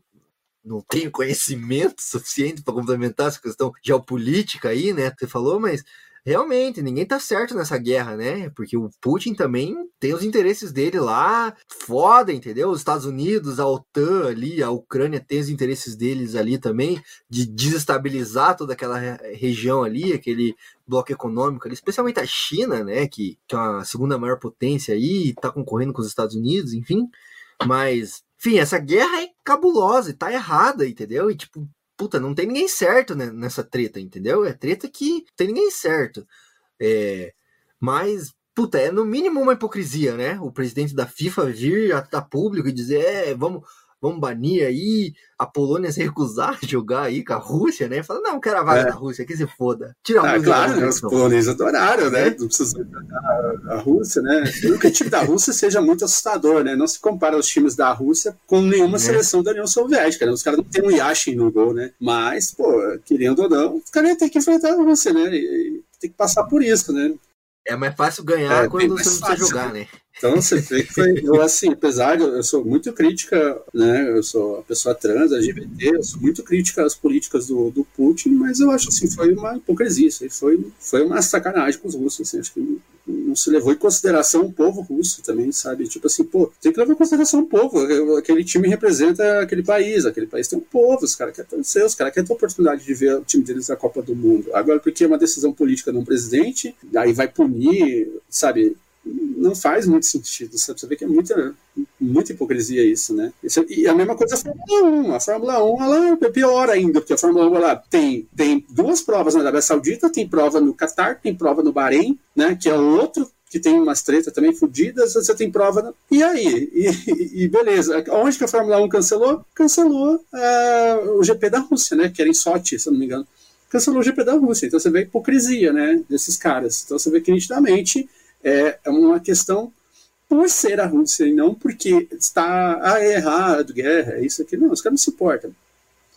não tenho conhecimento suficiente para complementar essa questão geopolítica aí, né? Você falou, mas realmente, ninguém tá certo nessa guerra, né? Porque o Putin também tem os interesses dele lá, foda, entendeu? Os Estados Unidos, a OTAN ali, a Ucrânia tem os interesses deles ali também, de desestabilizar toda aquela região ali, aquele bloco econômico ali, especialmente a China, né? Que, que é a segunda maior potência aí, tá concorrendo com os Estados Unidos, enfim. Mas, enfim, essa guerra é cabulosa e tá errada, entendeu? E, tipo, puta, não tem ninguém certo nessa treta, entendeu? É treta que tem ninguém certo. É, mas, puta, é no mínimo uma hipocrisia, né? O presidente da FIFA vir a, a público e dizer, é, vamos, vamos banir aí, a Polônia se recusar a jogar aí com a Rússia, né? Fala, não, quero a vaga é. da Rússia, que se foda. Tira a ah, Rússia. Claro, né? os poloneses adoraram, né? É. Não precisa a, a Rússia, né? Não que o time da Rússia seja muito assustador, né? Não se compara os times da Rússia com nenhuma é. seleção da União Soviética, né? Os caras não tem um Yashin no gol, né? Mas, pô, querendo ou não, os caras têm que enfrentar a Rússia, né? E, tem que passar por isso, né? É mais fácil ganhar é, quando você não precisa jogar, né? Então você foi, eu assim, apesar de eu, sou muito crítica, né? Eu sou pessoa trans, LGBT, eu sou muito crítica às políticas do, do Putin, mas eu acho assim, foi uma hipocrisia, isso aí foi, foi uma sacanagem com os russos, assim, acho que não se levou em consideração o povo russo também, sabe? Tipo assim, pô, tem que levar em consideração o povo. Aquele time representa aquele país, aquele país tem um povo, os caras querem ser, os caras querem ter a oportunidade de ver o time deles na Copa do Mundo. Agora, porque é uma decisão política de um presidente, aí vai punir, sabe? Não faz muito sentido, sabe? Você vê que é muita, muita hipocrisia isso, né? E a mesma coisa a Fórmula 1. A Fórmula 1 ela é pior ainda, porque a Fórmula 1 ela tem, tem duas provas na Arábia Saudita, tem prova no Catar, tem prova no Bahrein, né? Que é outro que tem umas tretas também fodidas, você tem prova. E aí? E, e, beleza. Onde que a Fórmula 1 cancelou? Cancelou uh, o GP da Rússia, né? Que era em Sochi, se eu não me engano. Cancelou o GP da Rússia. Então você vê a hipocrisia, né? Desses caras. Então você vê que nitidamente é, é uma questão por ser a Rússia e não porque está ah, é errado, guerra, é isso aqui. Não, os caras não se importam.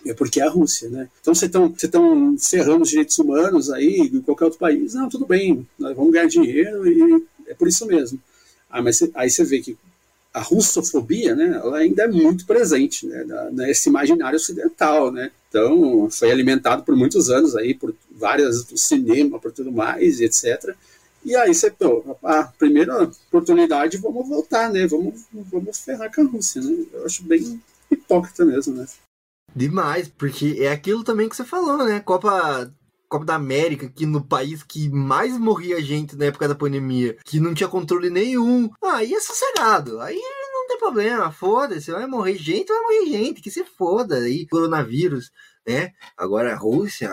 É porque é a Rússia, né? Então vocês estão você estão ferrando os direitos humanos aí em qualquer outro país. Não, tudo bem, nós vamos ganhar dinheiro e é por isso mesmo. Ah, mas aí você vê que a russofobia, né, ela ainda é muito presente né, nesse imaginário ocidental, né? Então foi alimentado por muitos anos aí por várias do cinema, por tudo mais, etc. E aí você, pô, a primeira oportunidade, vamos voltar, né? Vamos, vamos ferrar com a Rússia, né? Eu acho bem hipócrita mesmo, né? Demais, porque é aquilo também que você falou, né? Copa Copa da América, que no país que mais morria gente na época da pandemia, que não tinha controle nenhum, aí é sossegado. Aí não tem problema, foda-se, vai morrer gente, vai morrer gente, que se foda aí, coronavírus, né? Agora a Rússia,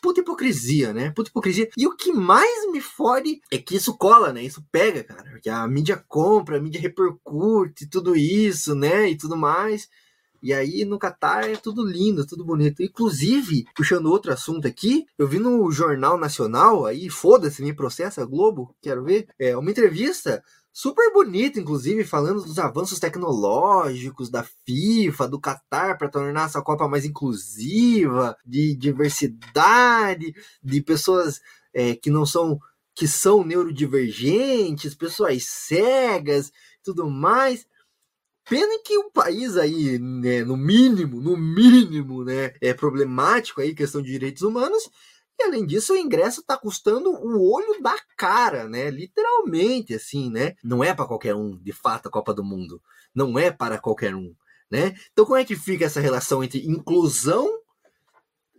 puta hipocrisia, né? Puta hipocrisia. E o que mais me fode é que isso cola, né? Isso pega, cara. Porque a mídia compra, a mídia repercute tudo isso, né? E tudo mais. E aí no Catar é tudo lindo, tudo bonito. Inclusive, puxando outro assunto aqui, eu vi no Jornal Nacional, aí foda-se, me processa Globo, quero ver, é uma entrevista super bonito, inclusive, falando dos avanços tecnológicos da FIFA, do Qatar, para tornar essa Copa mais inclusiva, de diversidade, de pessoas é, que não são que são neurodivergentes, pessoas cegas, tudo mais. Pena que o país aí, né, no mínimo, no mínimo, né, é problemático aí, questão de direitos humanos, e além disso, o ingresso está custando o olho da cara, né? Literalmente, assim, né? Não é para qualquer um, de fato, a Copa do Mundo. Não é para qualquer um, né? Então, como é que fica essa relação entre inclusão,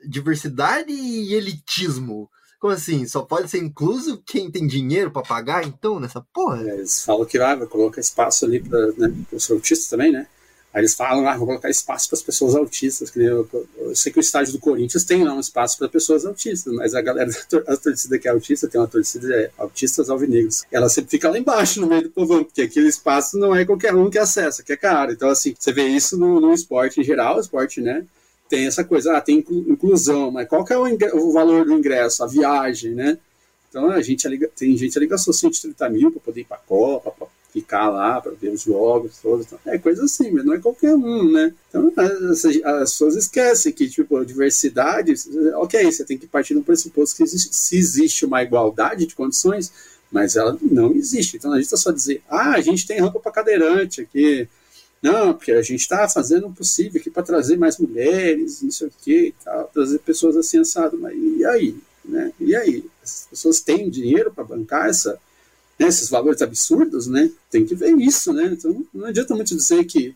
diversidade e elitismo? Como assim? Só pode ser incluso quem tem dinheiro para pagar, então, nessa porra? É, eles falam que ah, vai colocar espaço ali para né, os autistas também, né? Aí eles falam, ah, vou colocar espaço para as pessoas autistas. Eu, eu, sei que o estádio do Corinthians tem lá um espaço para pessoas autistas, mas a galera da torcida que é autista tem uma torcida de autistas alvinegros. Ela sempre fica lá embaixo, no meio do povão, porque aquele espaço não é qualquer um que acessa, que é caro. Então, assim, você vê isso no, no esporte em geral, esporte, né? Tem essa coisa, ah, tem inclusão, mas qual que é o, o valor do ingresso, a viagem, né? Então, a gente ali, tem gente ali gastou 130 mil para poder ir para a Copa, para ficar lá para ver os jogos todos. É coisa assim, mas não é qualquer um, né? Então as, as pessoas esquecem que, tipo, a diversidade, ok, você tem que partir do pressuposto que existe, se existe uma igualdade de condições, mas ela não existe. Então a gente está só dizer, ah, a gente tem rampa para cadeirante aqui, Não, porque a gente está fazendo o possível aqui para trazer mais mulheres, não sei o tal, trazer pessoas assim assado, mas e aí? Né? E aí? As pessoas têm dinheiro para bancar essa, né, esses valores absurdos, né? Tem que ver isso, né? Então não adianta muito dizer que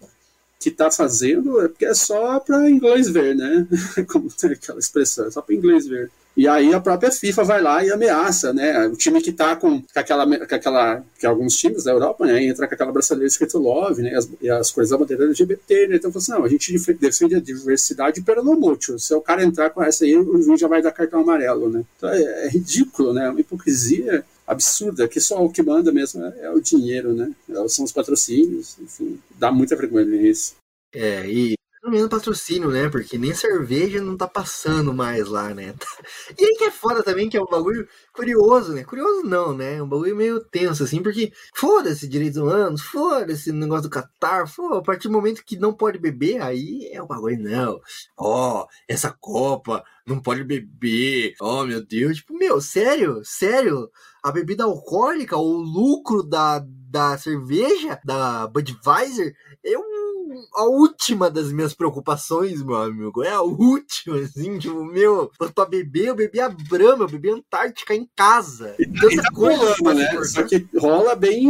que está fazendo é porque é só para inglês ver, né? Como tem aquela expressão, é só para inglês ver. E aí a própria FIFA vai lá e ameaça, né? O time que está com, com, aquela, com aquela. que alguns times da Europa, né? Entra com aquela braçadeira escrito Love, né? As, e as coisas da bandeira LGBT, né? Então, assim, não, a gente defende a diversidade pelo mútil. Se o cara entrar com essa aí, o juiz já vai dar cartão amarelo, né? Então é, é ridículo, né? É uma hipocrisia absurda, que só o que manda mesmo é, é o dinheiro, né? É, são os patrocínios, enfim, dá muita vergonha nisso. É, e pelo menos patrocínio, né? Porque nem cerveja não tá passando mais lá, né? E aí que é foda também, que é um bagulho curioso, né? Curioso não, né? É um bagulho meio tenso, assim, porque foda-se direitos humanos, foda-se negócio do Qatar, foda a partir do momento que não pode beber, aí é o bagulho, não. Ó, oh, essa Copa não pode beber, oh meu Deus, tipo, meu, sério? Sério? A bebida alcoólica, o lucro da, da cerveja, da Budweiser, eu a última das minhas preocupações, meu amigo. É a última, assim, tipo, meu, pra beber, eu bebi a Brahma, eu bebi a Antártica em casa. E tá rolando, né? Só que rola bem,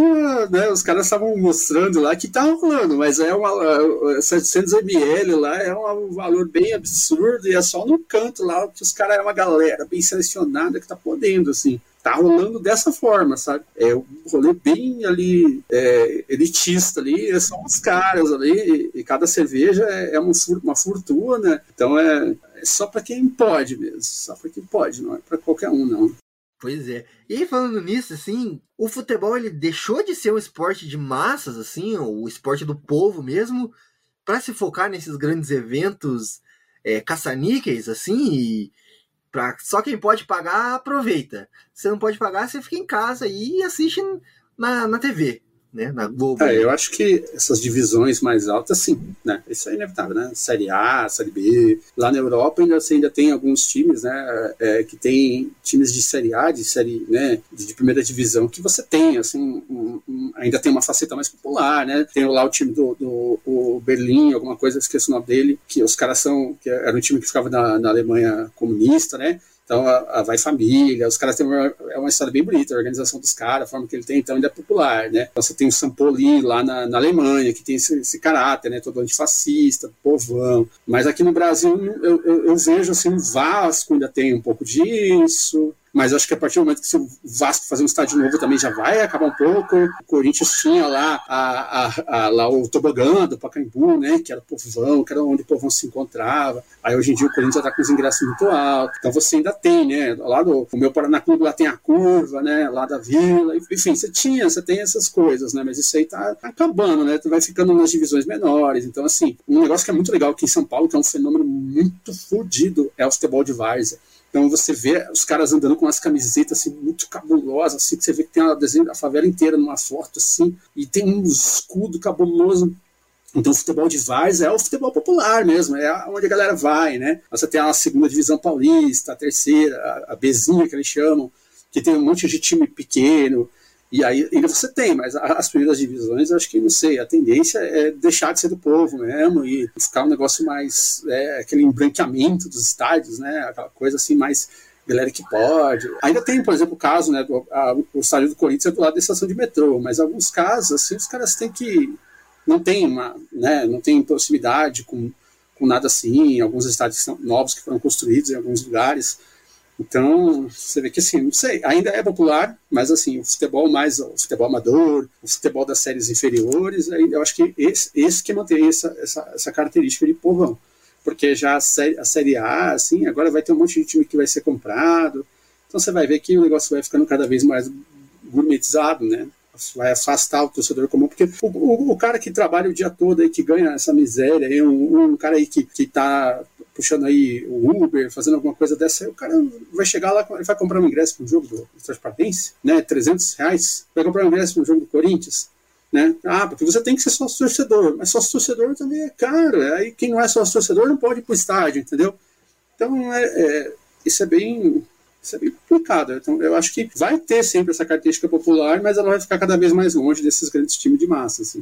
né? Os caras estavam mostrando lá que tá rolando, mas é uma 700 ml lá, é um valor bem absurdo e é só no canto lá, que os caras é uma galera bem selecionada que tá podendo, assim tá rolando dessa forma, sabe? É um rolê bem ali é, elitista ali, são os caras ali, e, cada cerveja é, é uma fortuna, então é, é só para quem pode mesmo, só para quem pode, não é para qualquer um, não. Pois é. E falando nisso, assim, o futebol ele deixou de ser um esporte de massas, assim, o esporte do povo mesmo, para se focar nesses grandes eventos é, caça-níqueis, assim, e, Pra, só quem pode pagar, aproveita. Se não pode pagar, você fica em casa e assiste na, na TV né, na Globo. É, eu acho que essas divisões mais altas, sim, né, isso é inevitável, né, Série A, Série B, lá na Europa ainda, você ainda tem alguns times, né, é, que tem times de Série A, de Série, né, de primeira divisão, que você tem, assim, um, um, ainda tem uma faceta mais popular, né, tem lá o time do, do o Berlim, alguma coisa, esqueço o nome dele, que os caras são, que era um time que ficava na, na Alemanha comunista, né, então, a, a Vai Família, os caras têm uma, é uma história bem bonita, a organização dos caras, a forma que ele tem, então, ainda é popular, né? Então, você tem o Sampoli lá na, na Alemanha, que tem esse, esse, caráter, né? Todo antifascista, povão. Mas aqui no Brasil, eu, eu, eu vejo, assim, o Vasco ainda tem um pouco disso, mas acho que a partir do momento que o Vasco fazer um estádio novo também já vai acabar um pouco. O Corinthians tinha lá, a, a, a, lá o tobogã do Pacaembu, né, que era o povão, que era onde o povão se encontrava. Aí hoje em dia o Corinthians já está com os ingressos muito altos. Então você ainda tem, né, lá do o meu Paraná Clube lá tem a curva, né, lá da Vila, enfim, você tinha, você tem essas coisas, né, mas isso aí tá acabando, né, vai ficando nas divisões menores. Então, assim, um negócio que é muito legal aqui em São Paulo, que é um fenômeno muito fodido, é o futebol de várzea. Então você vê os caras andando com umas camisetas assim, muito cabulosas, assim, que você vê que tem a, desenho, a favela inteira numa foto assim, e tem um escudo cabuloso. Então o futebol de várzea é o futebol popular mesmo, é onde a galera vai, né? Você tem a segunda divisão paulista, a terceira, a, a Bezinha que eles chamam, que tem um monte de time pequeno, e aí ainda você tem, mas as primeiras divisões, acho que, não sei, a tendência é deixar de ser do povo mesmo e ficar um negócio mais, é, aquele embranqueamento dos estádios, né? Aquela coisa assim mais galera que pode. Ainda tem, por exemplo, o caso, né, do, a, o estádio do Corinthians é do lado da estação de metrô, mas alguns casos, assim, os caras têm que, não tem uma, né, não tem proximidade com, com nada assim, alguns estádios novos que foram construídos em alguns lugares, então, você vê que assim, não sei, ainda é popular, mas assim, o futebol mais, o futebol amador, o futebol das séries inferiores, eu acho que esse, esse que mantém essa, essa, essa característica de povão. Porque já a série, a série A, assim, agora vai ter um monte de time que vai ser comprado. Então você vai ver que o negócio vai ficando cada vez mais gourmetizado, né? vai afastar o torcedor comum, porque o, o, o, cara que trabalha o dia todo aí, que ganha essa miséria, aí, um, um cara aí que, que tá puxando aí o Uber, fazendo alguma coisa dessa, o cara vai chegar lá, ele vai comprar um ingresso para um jogo do Transparência, né, 300 reais, vai comprar um ingresso para um jogo do Corinthians, né? Ah, porque você tem que ser sócio torcedor, mas sócio torcedor também é caro, aí quem não é sócio torcedor não pode ir para o estádio, entendeu? Então, é, é, isso é bem isso é bem complicado. Então, eu acho que vai ter sempre essa característica popular, mas ela vai ficar cada vez mais longe desses grandes times de massa. Assim.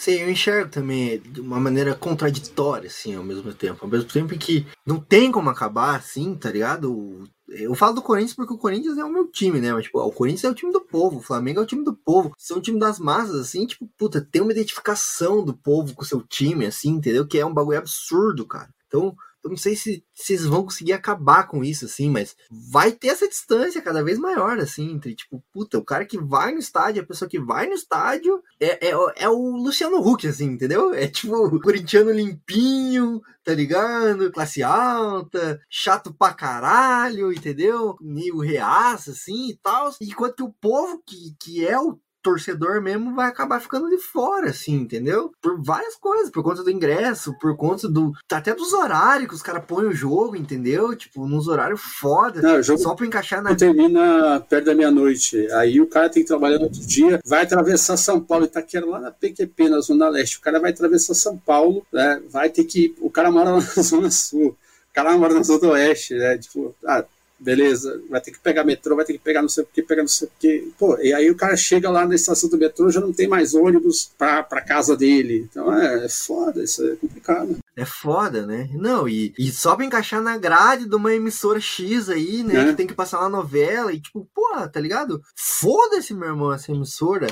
Sei, eu enxergo também de uma maneira contraditória, assim, ao mesmo tempo. Ao mesmo tempo que não tem como acabar assim, tá ligado? Eu falo do Corinthians porque o Corinthians é o meu time, né? Mas, tipo, o Corinthians é o time do povo, o Flamengo é o time do povo. São o time das massas, assim, tipo, puta, tem uma identificação do povo com o seu time, assim, entendeu? Que é um bagulho absurdo, cara. Então, eu não sei se, eles vão conseguir acabar com isso, assim, mas vai ter essa distância cada vez maior, assim, entre, tipo, puta, o cara que vai no estádio, a pessoa que vai no estádio é, é, é o Luciano Huck, assim, entendeu? É tipo o corintiano limpinho, tá ligado? Classe alta, chato pra caralho, entendeu? Meio reaça, assim, e tal. Enquanto que o povo que, que é o torcedor mesmo vai acabar ficando de fora, assim, entendeu? Por várias coisas, por conta do ingresso, por conta do. Até dos horários que os caras põem o jogo, entendeu? Tipo, nos horários foda. Não, só pra encaixar na. termina perto da meia-noite. Aí o cara tem que trabalhar no outro dia, vai atravessar São Paulo, Itaquera, lá na PQP, na Zona Leste. O cara vai atravessar São Paulo, né? Vai ter que. O cara mora na Zona Sul. O cara mora na Zona Oeste, né? Tipo, ah, beleza, vai ter que pegar metrô, vai ter que pegar não sei o que, pegar não sei o que. Pô, e aí o cara chega lá na estação do metrô, já não tem mais ônibus pra, pra casa dele. Então é, é foda, isso é complicado. É foda, né? Não, e, e só pra encaixar na grade de uma emissora X aí, né? É. Que tem que passar uma novela e tipo, porra, tá ligado? Foda-se, meu irmão, essa emissora.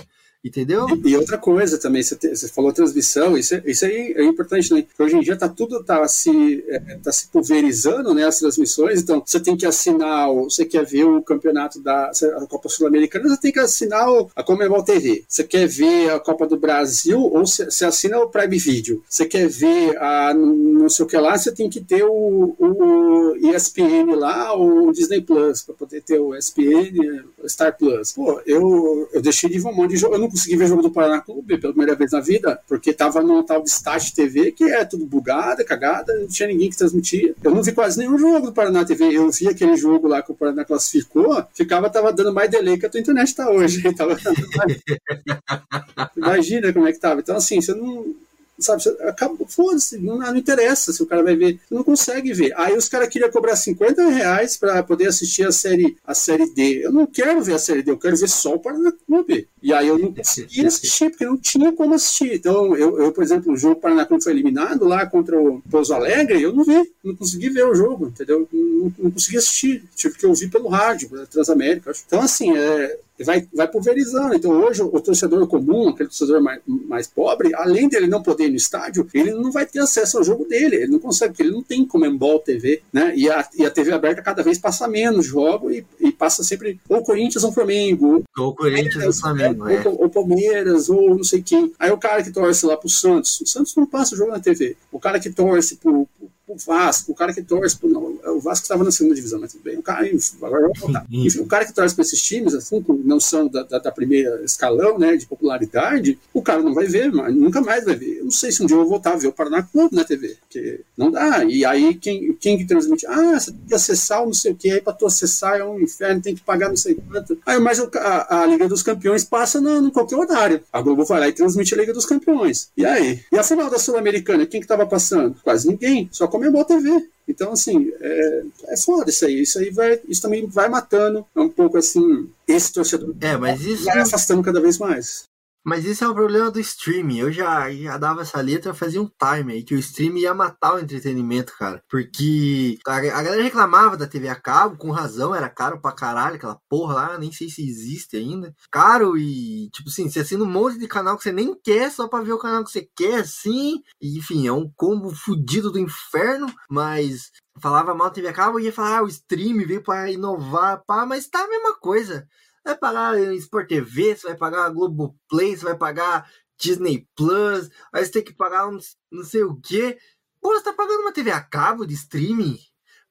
Entendeu? E outra coisa também, você, te- você falou transmissão, isso, é- isso aí é importante também, porque hoje em dia tá tudo tá se, é, tá se pulverizando, né, as transmissões, então você tem que assinar, você quer ver o campeonato da a Copa Sul-Americana, você tem que assinar a Comebol TV. Você quer ver a Copa do Brasil, ou você assina o Prime Video. Você quer ver a não sei o que lá, você tem que ter o, o ESPN lá, o Disney Plus, para poder ter o ESPN, Star Plus. Pô, eu, eu deixei de ver um monte de jogo, eu não consegui ver jogo do Paraná Clube pela primeira vez na vida, porque tava no tal de Stat TV, que é tudo bugada, cagada, não tinha ninguém que transmitia. Eu não vi quase nenhum jogo do Paraná TV. Eu vi aquele jogo lá que o Paraná classificou, ficava, tava dando mais delay que a tua internet tá hoje. Tava Imagina como é que tava. Então, assim, você não. Sabe, acaba, foda-se, não, não interessa se o cara vai ver, não consegue ver. Aí os caras queriam cobrar 50 reais para poder assistir a série, a série D. Eu não quero ver a série D, eu quero ver só o Paraná Clube. E aí eu não conseguia assistir, porque não tinha como assistir. Então, eu, eu por exemplo, o jogo Paraná Clube foi eliminado lá contra o Pouso Alegre, eu não vi, não consegui ver o jogo, entendeu? Não, não consegui assistir, tive que ouvir pelo rádio, Transamérica. acho. Então, assim, é, vai, vai pulverizando. Então, hoje, o torcedor comum, aquele torcedor mais, mais pobre, além dele não poder ir no estádio, ele não vai ter acesso ao jogo dele. Ele não consegue, porque ele não tem Comembol TV, né? E a, e a TV aberta cada vez passa menos jogo e, e passa sempre ou Corinthians ou Flamengo, Ou o Corinthians ou Flamengo, é. ou, ou Palmeiras, ou não sei quem. Aí o cara que torce lá pro Santos, o Santos não passa o jogo na TV. O cara que torce pro, pro Vasco, o cara que torce pro. Não, o Vasco estava na segunda divisão, mas tudo bem. O cara, enfim, agora vamos voltar. Enfim, o cara que torce pra esses times, assim, que não são da, da, da primeira escalão, né, de popularidade, o cara não vai ver, mas nunca mais vai ver. Eu não sei se um dia eu vou voltar a ver o Paraná Clube na TV, porque não dá. E aí, quem, quem que transmite? Ah, você tem que acessar o não sei o que, aí pra tu acessar é um inferno, tem que pagar não sei quanto. Aí, mas o- a, a Liga dos Campeões passa no, no qualquer horário. A Globo vai lá e transmite a Liga dos Campeões. E aí? E a final da Sul-Americana, quem que tava passando? Quase ninguém, só Comembol TV. Então, assim, é, é foda isso aí. Isso aí vai, isso também vai matando um pouco assim, esse torcedor. É, mas isso- vai afastando cada vez mais. Mas isso é o problema do streaming. Eu já, já dava essa letra fazia um time aí, que o streaming ia matar o entretenimento, cara. Porque a, a galera reclamava da TV a cabo, com razão, era caro pra caralho, aquela porra lá, nem sei se existe ainda. Caro e, tipo assim, você assina um monte de canal que você nem quer, só pra ver o canal que você quer, assim. E, enfim, é um combo fudido do inferno, mas falava mal TV a cabo ia falar, ah, o stream veio pra inovar, pá, mas tá a mesma coisa vai pagar Sport TV, você vai pagar Globoplay, você vai pagar Disney Plus, aí você tem que pagar um não sei o quê. Pô, você tá pagando uma TV a cabo de streaming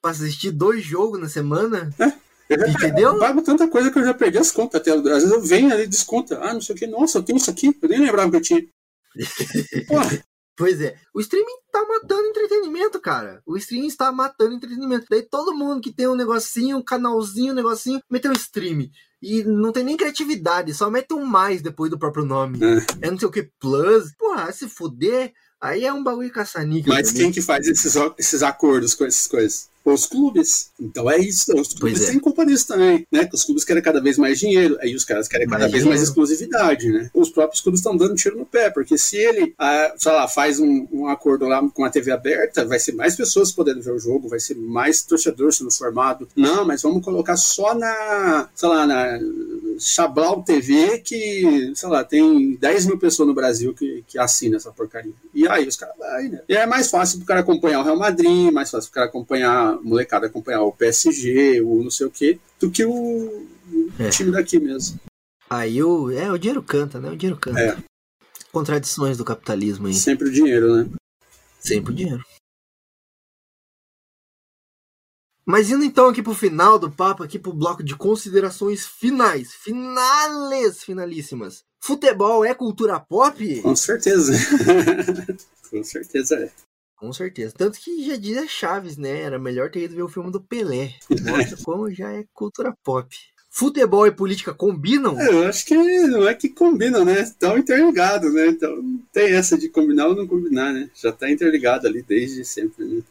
pra assistir dois jogos na semana? Eu já Entendeu? Eu pago tanta coisa que eu já perdi as contas até. Às vezes eu venho ali e desconta. Ah, não sei o que. Nossa, eu tenho isso aqui. Eu nem lembrava que eu tinha. Porra, Pois é, o streaming tá matando entretenimento, cara. O streaming está matando entretenimento. Daí todo mundo que tem um negocinho, um canalzinho, um negocinho, meteu um streaming. E não tem nem criatividade, só mete um mais depois do próprio nome. É, não sei o que, plus. Porra, se fuder, aí é um bagulho caça-níquel mas também. quem que faz esses, esses acordos com essas coisas? Os clubes. Então é isso. Os clubes é. têm culpa disso também, né? Os clubes querem cada vez mais dinheiro, aí os caras querem cada Mais vez mais dinheiro. exclusividade, né? Os próprios clubes estão dando tiro no pé, porque se ele, ah, sei lá, faz um, um acordo lá com a TV aberta, vai ser mais pessoas podendo ver o jogo, vai ser mais torcedor sendo formado. Não, mas vamos colocar só na, sei lá, na Chablau TV, que, sei lá, tem 10 mil pessoas no Brasil que, que assina essa porcaria. E aí os caras vai, né? E é mais fácil pro cara acompanhar o Real Madrid, mais fácil pro cara acompanhar, a molecada acompanhar o PSG, o não sei o quê, do que o, o É. time daqui mesmo. Aí o. É, o dinheiro canta, né? O dinheiro canta. É. Contradições do capitalismo aí. Sempre o dinheiro, né? Sempre o dinheiro. Mas indo então aqui pro final do papo, aqui pro bloco de considerações finais. Finales, finalíssimas. Futebol é cultura pop? Com certeza. Com certeza é. Com certeza. Tanto que já diz a Chaves, né? Era melhor ter ido ver o filme do Pelé. Mostra como já é cultura pop. Futebol e política combinam? É, Eu acho que não é que combinam, né? Estão interligados, né? Então tem essa de combinar ou não combinar, né? Já tá interligado ali desde sempre, né?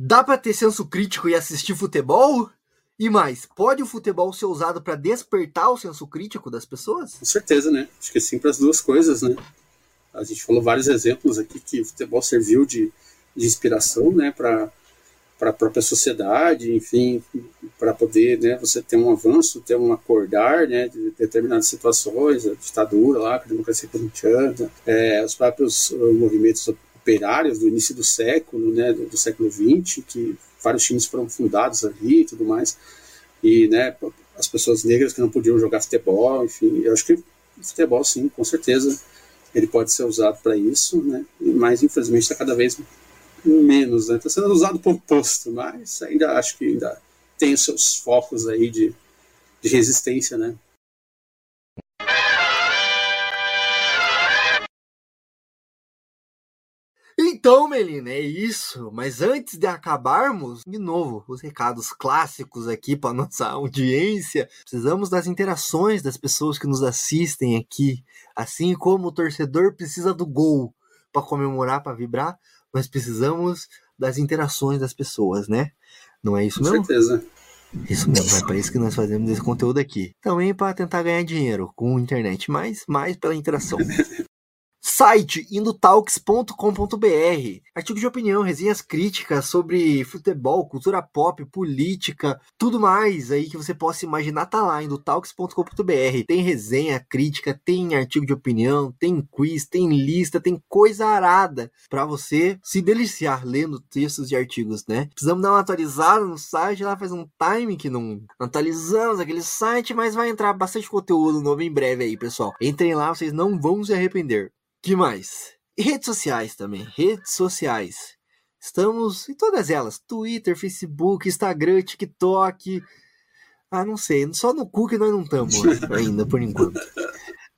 Dá pra ter senso crítico e assistir futebol? E mais, pode o futebol ser usado pra despertar o senso crítico das pessoas? Com certeza, né? Acho que sim para as duas coisas, né? A gente falou vários exemplos aqui que o futebol serviu de, de inspiração, né, para para a própria sociedade, enfim, para poder, né, você ter um avanço, ter um acordar, né, de determinadas situações, a ditadura lá, a democracia corintiana, é, os próprios uh, movimentos operários do início do século, né, do, do século XX, que vários times foram fundados ali e tudo mais, e, né, as pessoas negras que não podiam jogar futebol, enfim, eu acho que futebol, sim, com certeza, ele pode ser usado para isso, né, mas infelizmente está cada vez menos, né? Está sendo usado por posto, mas ainda acho que ainda tem os seus focos aí de, de resistência, né? Então, Melina, é isso. Mas antes de acabarmos, de novo, os recados clássicos aqui para nossa audiência. Precisamos das interações das pessoas que nos assistem aqui. Assim como o torcedor precisa do gol para comemorar, para vibrar, nós precisamos das interações das pessoas, né? Não é isso Com mesmo? certeza. Isso mesmo, é para isso que nós fazemos esse conteúdo aqui. Também para tentar ganhar dinheiro com a internet, mas mais pela interação. Site indotalks.com.br. Artigos de opinião, resenhas críticas sobre futebol, cultura pop, política, tudo mais aí que você possa imaginar tá lá indotalks.com.br. Tem resenha, crítica, tem artigo de opinião, tem quiz, tem lista, tem coisa arada para você se deliciar lendo textos e artigos, né? Precisamos dar uma atualizada no site, lá faz um time que não atualizamos aquele site, mas vai entrar bastante conteúdo novo em breve aí, pessoal. Entrem lá, vocês não vão se arrepender. Que mais? E redes sociais também. Redes sociais. Estamos em todas elas: Twitter, Facebook, Instagram, TikTok. Ah, não sei. Só no cu que nós não estamos ainda, por enquanto.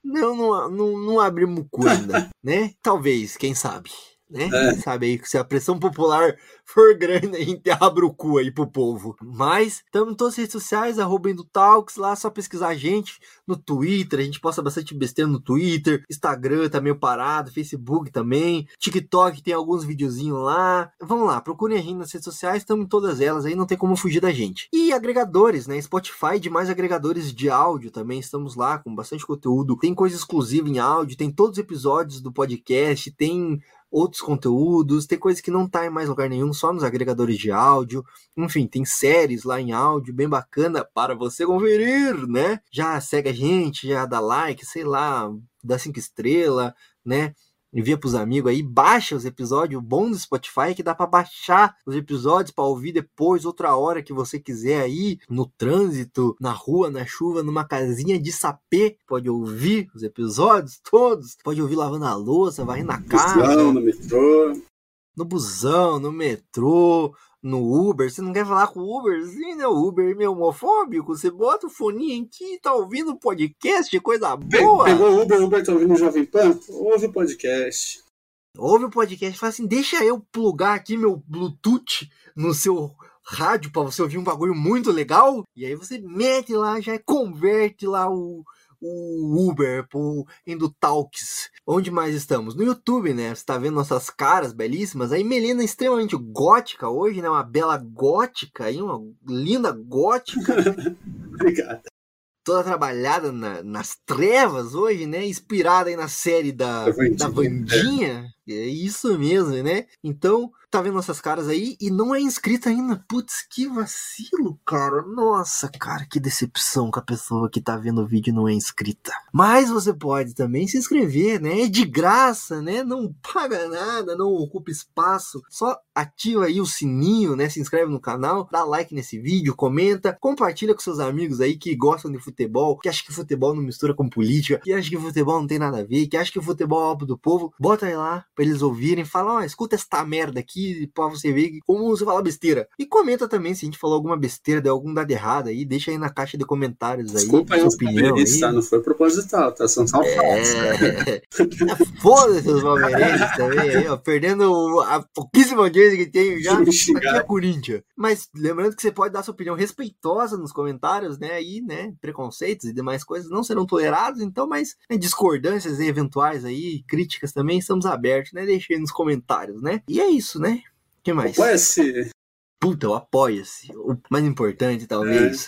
Não, não, não, não abrimos cu ainda, né? Talvez, quem sabe. Né? É. Sabe aí, se a pressão popular for grande, a gente abre o cu aí pro povo. Mas estamos em todas as redes sociais, arroba Talks, lá é só pesquisar a gente no Twitter, a gente posta bastante besteira no Twitter, Instagram tá meio parado, Facebook também, TikTok tem alguns videozinhos lá. Vamos lá, procurem a gente nas redes sociais, estamos em todas elas aí, não tem como fugir da gente. E agregadores, né? Spotify e demais agregadores de áudio também, estamos lá com bastante conteúdo. Tem coisa exclusiva em áudio, tem todos os episódios do podcast, tem outros conteúdos, tem coisa que não tá em mais lugar nenhum, só nos agregadores de áudio. Enfim, tem séries lá em áudio bem bacana para você conferir, né? Já segue a gente, já dá like, sei lá, dá cinco estrelas, né? Envia pros amigos aí, baixa os episódios, o bom do Spotify é que dá para baixar os episódios para ouvir depois, outra hora que você quiser aí, no trânsito, na rua, na chuva, numa casinha de sapê, pode ouvir os episódios todos, pode ouvir lavando a louça, varrendo a casa, Busão, no metrô. no busão, no metrô, no Uber. Você não quer falar com o Uber? Sim, né? O Uber é meio homofóbico. Você bota o foninho aqui, tá ouvindo o podcast, coisa boa. Pegou o Uber, o Uber tá ouvindo o Jovem Pan? Ouve o podcast. Ouve o podcast, fala assim: deixa eu plugar aqui meu Bluetooth no seu rádio pra você ouvir um bagulho muito legal. E aí você mete lá, já converte lá o, o Uber, pro Indo Talks. Onde mais estamos? No YouTube, né? Você tá vendo nossas caras belíssimas. Aí Melina extremamente gótica hoje, né? Uma bela gótica aí, uma linda gótica. Obrigado. Toda trabalhada na- nas trevas hoje, né? Inspirada aí na série da, da Vandinha. É isso mesmo, né? Então, tá vendo nossas caras aí e não é inscrita ainda. Putz, que vacilo, cara. Nossa, cara, que decepção com a pessoa que tá vendo o vídeo não é inscrita. Mas você pode também se inscrever, né? É de graça, né? Não paga nada, não ocupa espaço. Só ativa aí o sininho, né? Se inscreve no canal, dá like nesse vídeo, comenta, compartilha com seus amigos aí que gostam de futebol, que acham que futebol não mistura com política, que acham que futebol não tem nada a ver, que acham que futebol é algo do povo. Bota aí lá pra eles ouvirem, fala, ó, escuta esta merda aqui pra você ver como você fala besteira. E comenta também se a gente falou alguma besteira, deu algum dado errado aí, deixa aí na caixa de comentários aí, Desculpa aí opinião palmeirenses, aí. tá? Não foi proposital, tá? São só falsos, né? É. Foda-se os palmeirenses também, aí, ó, perdendo a pouquíssima audiência que tem já. Aqui é Corinthians. Mas lembrando que você pode dar sua opinião respeitosa nos comentários, né? Aí, né? Preconceitos e demais coisas não serão tolerados, então, mas né, discordâncias eventuais aí, críticas também, estamos abertos, né? Deixe aí nos comentários, né? E é isso, né? O que mais? Apoia-se. Puta, o apoia-se. O mais importante, talvez.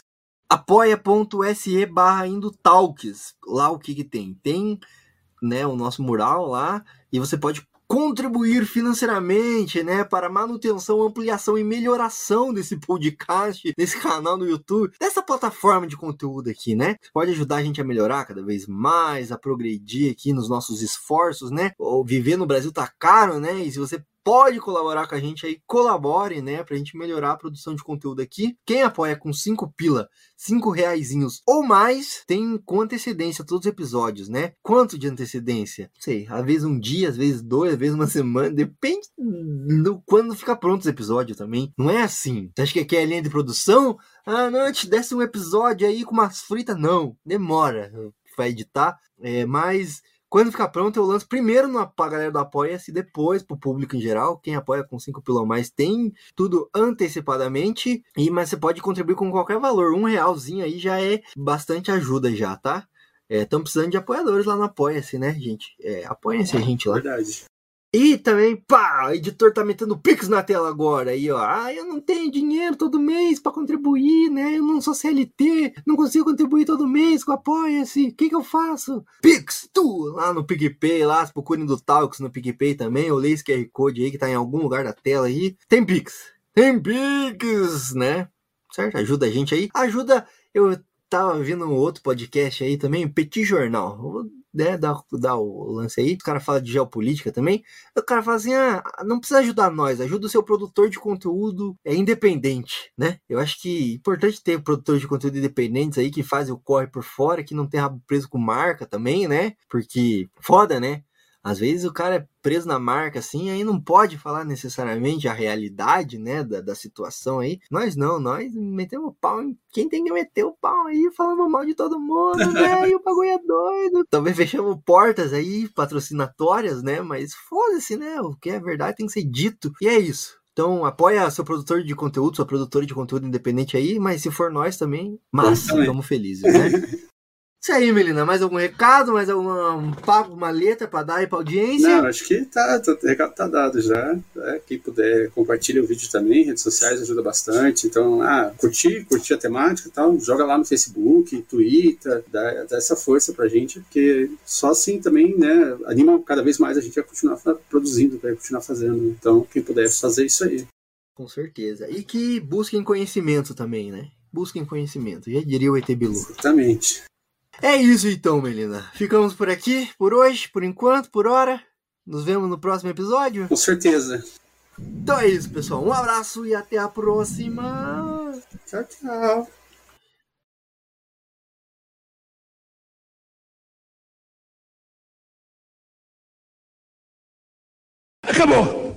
apoia.se barra Indotalks. Lá o que que tem? Tem né, o nosso mural lá e você pode contribuir financeiramente, né, para manutenção, ampliação e melhoração desse podcast, desse canal no YouTube, dessa plataforma de conteúdo aqui, né? Pode ajudar a gente a melhorar cada vez mais, a progredir aqui nos nossos esforços, né? Ou viver no Brasil tá caro, né? E se você pode colaborar com a gente aí, colabore, né, pra gente melhorar a produção de conteúdo aqui. Quem apoia com 5 pila, 5 reaisinhos ou mais, tem com antecedência todos os episódios, né? Quanto de antecedência? Não sei, às vezes um dia, às vezes dois, às vezes uma semana, depende do quando fica pronto os episódios também. Não é assim. Você acha que aqui é linha de produção? Ah, não, te desse um episódio aí com umas fritas, não. Demora pra editar, é, mas quando ficar pronto, eu lanço primeiro na, galera do Apoia-se, depois pro público em geral. Quem apoia com 5 pila ou mais tem tudo antecipadamente. E, mas você pode contribuir com qualquer valor. Um realzinho aí já é bastante ajuda já, tá? Estamos precisando de apoiadores lá no Apoia-se, né, gente? É, apoiem-se a gente lá. Verdade. E também, pá, o editor tá metendo Pix na tela agora. Aí, ó. Ah, eu não tenho dinheiro todo mês pra contribuir, né? Eu não sou CLT, não consigo contribuir todo mês com Apoia-se. O que que eu faço? Pix, tu! Lá no PicPay, lá, procurem do Talks no PicPay também. Eu leio esse QR Code aí que tá em algum lugar da tela aí. Tem Pix. Tem Pix, né? Certo? Ajuda a gente aí. Ajuda. Eu tava vendo um outro podcast aí também, Petit Jornal. Né, dar, dar o lance aí. O cara fala de geopolítica também. O cara fala assim: ah, não precisa ajudar nós, ajuda o seu produtor de conteúdo é independente, né? Eu acho que é importante ter produtores de conteúdo independentes aí que fazem o corre por fora, que não tem rabo preso com marca também, né? Porque foda, né? Às vezes o cara é preso na marca assim, aí não pode falar necessariamente a realidade, né, da, da situação aí. Nós não, nós metemos o pau em quem tem que meter o pau aí, falando mal de todo mundo, velho, o bagulho é doido. Também fechamos portas aí, patrocinatórias, né, mas foda-se, né, o que é verdade tem que ser dito. E é isso. Então, apoia seu produtor de conteúdo, sua produtora de conteúdo independente aí, mas se for nós também, massa, também. estamos felizes, né? Isso aí, Melina. Mais algum recado? Mais alguma um papo, uma letra pra dar aí pra audiência? Não, acho que tá, tá, o recado tá dado já. né? Quem puder compartilha o vídeo também, redes sociais ajuda bastante. Então, ah, curtir, curtir a temática e tal, joga lá no Facebook, Twitter, dá, dá essa força pra gente, porque só assim também, né, anima cada vez mais a gente a continuar produzindo, a continuar fazendo. Então, quem puder fazer isso aí. Com certeza. E que busquem conhecimento também, né? Busquem conhecimento. Já diria o ET Bilu. Exatamente. É isso então, Melina. Ficamos por aqui, por hoje, por enquanto, por hora. Nos vemos no próximo episódio. Com certeza. Então é isso, pessoal. Um abraço e até a próxima. Tchau, tchau. Acabou!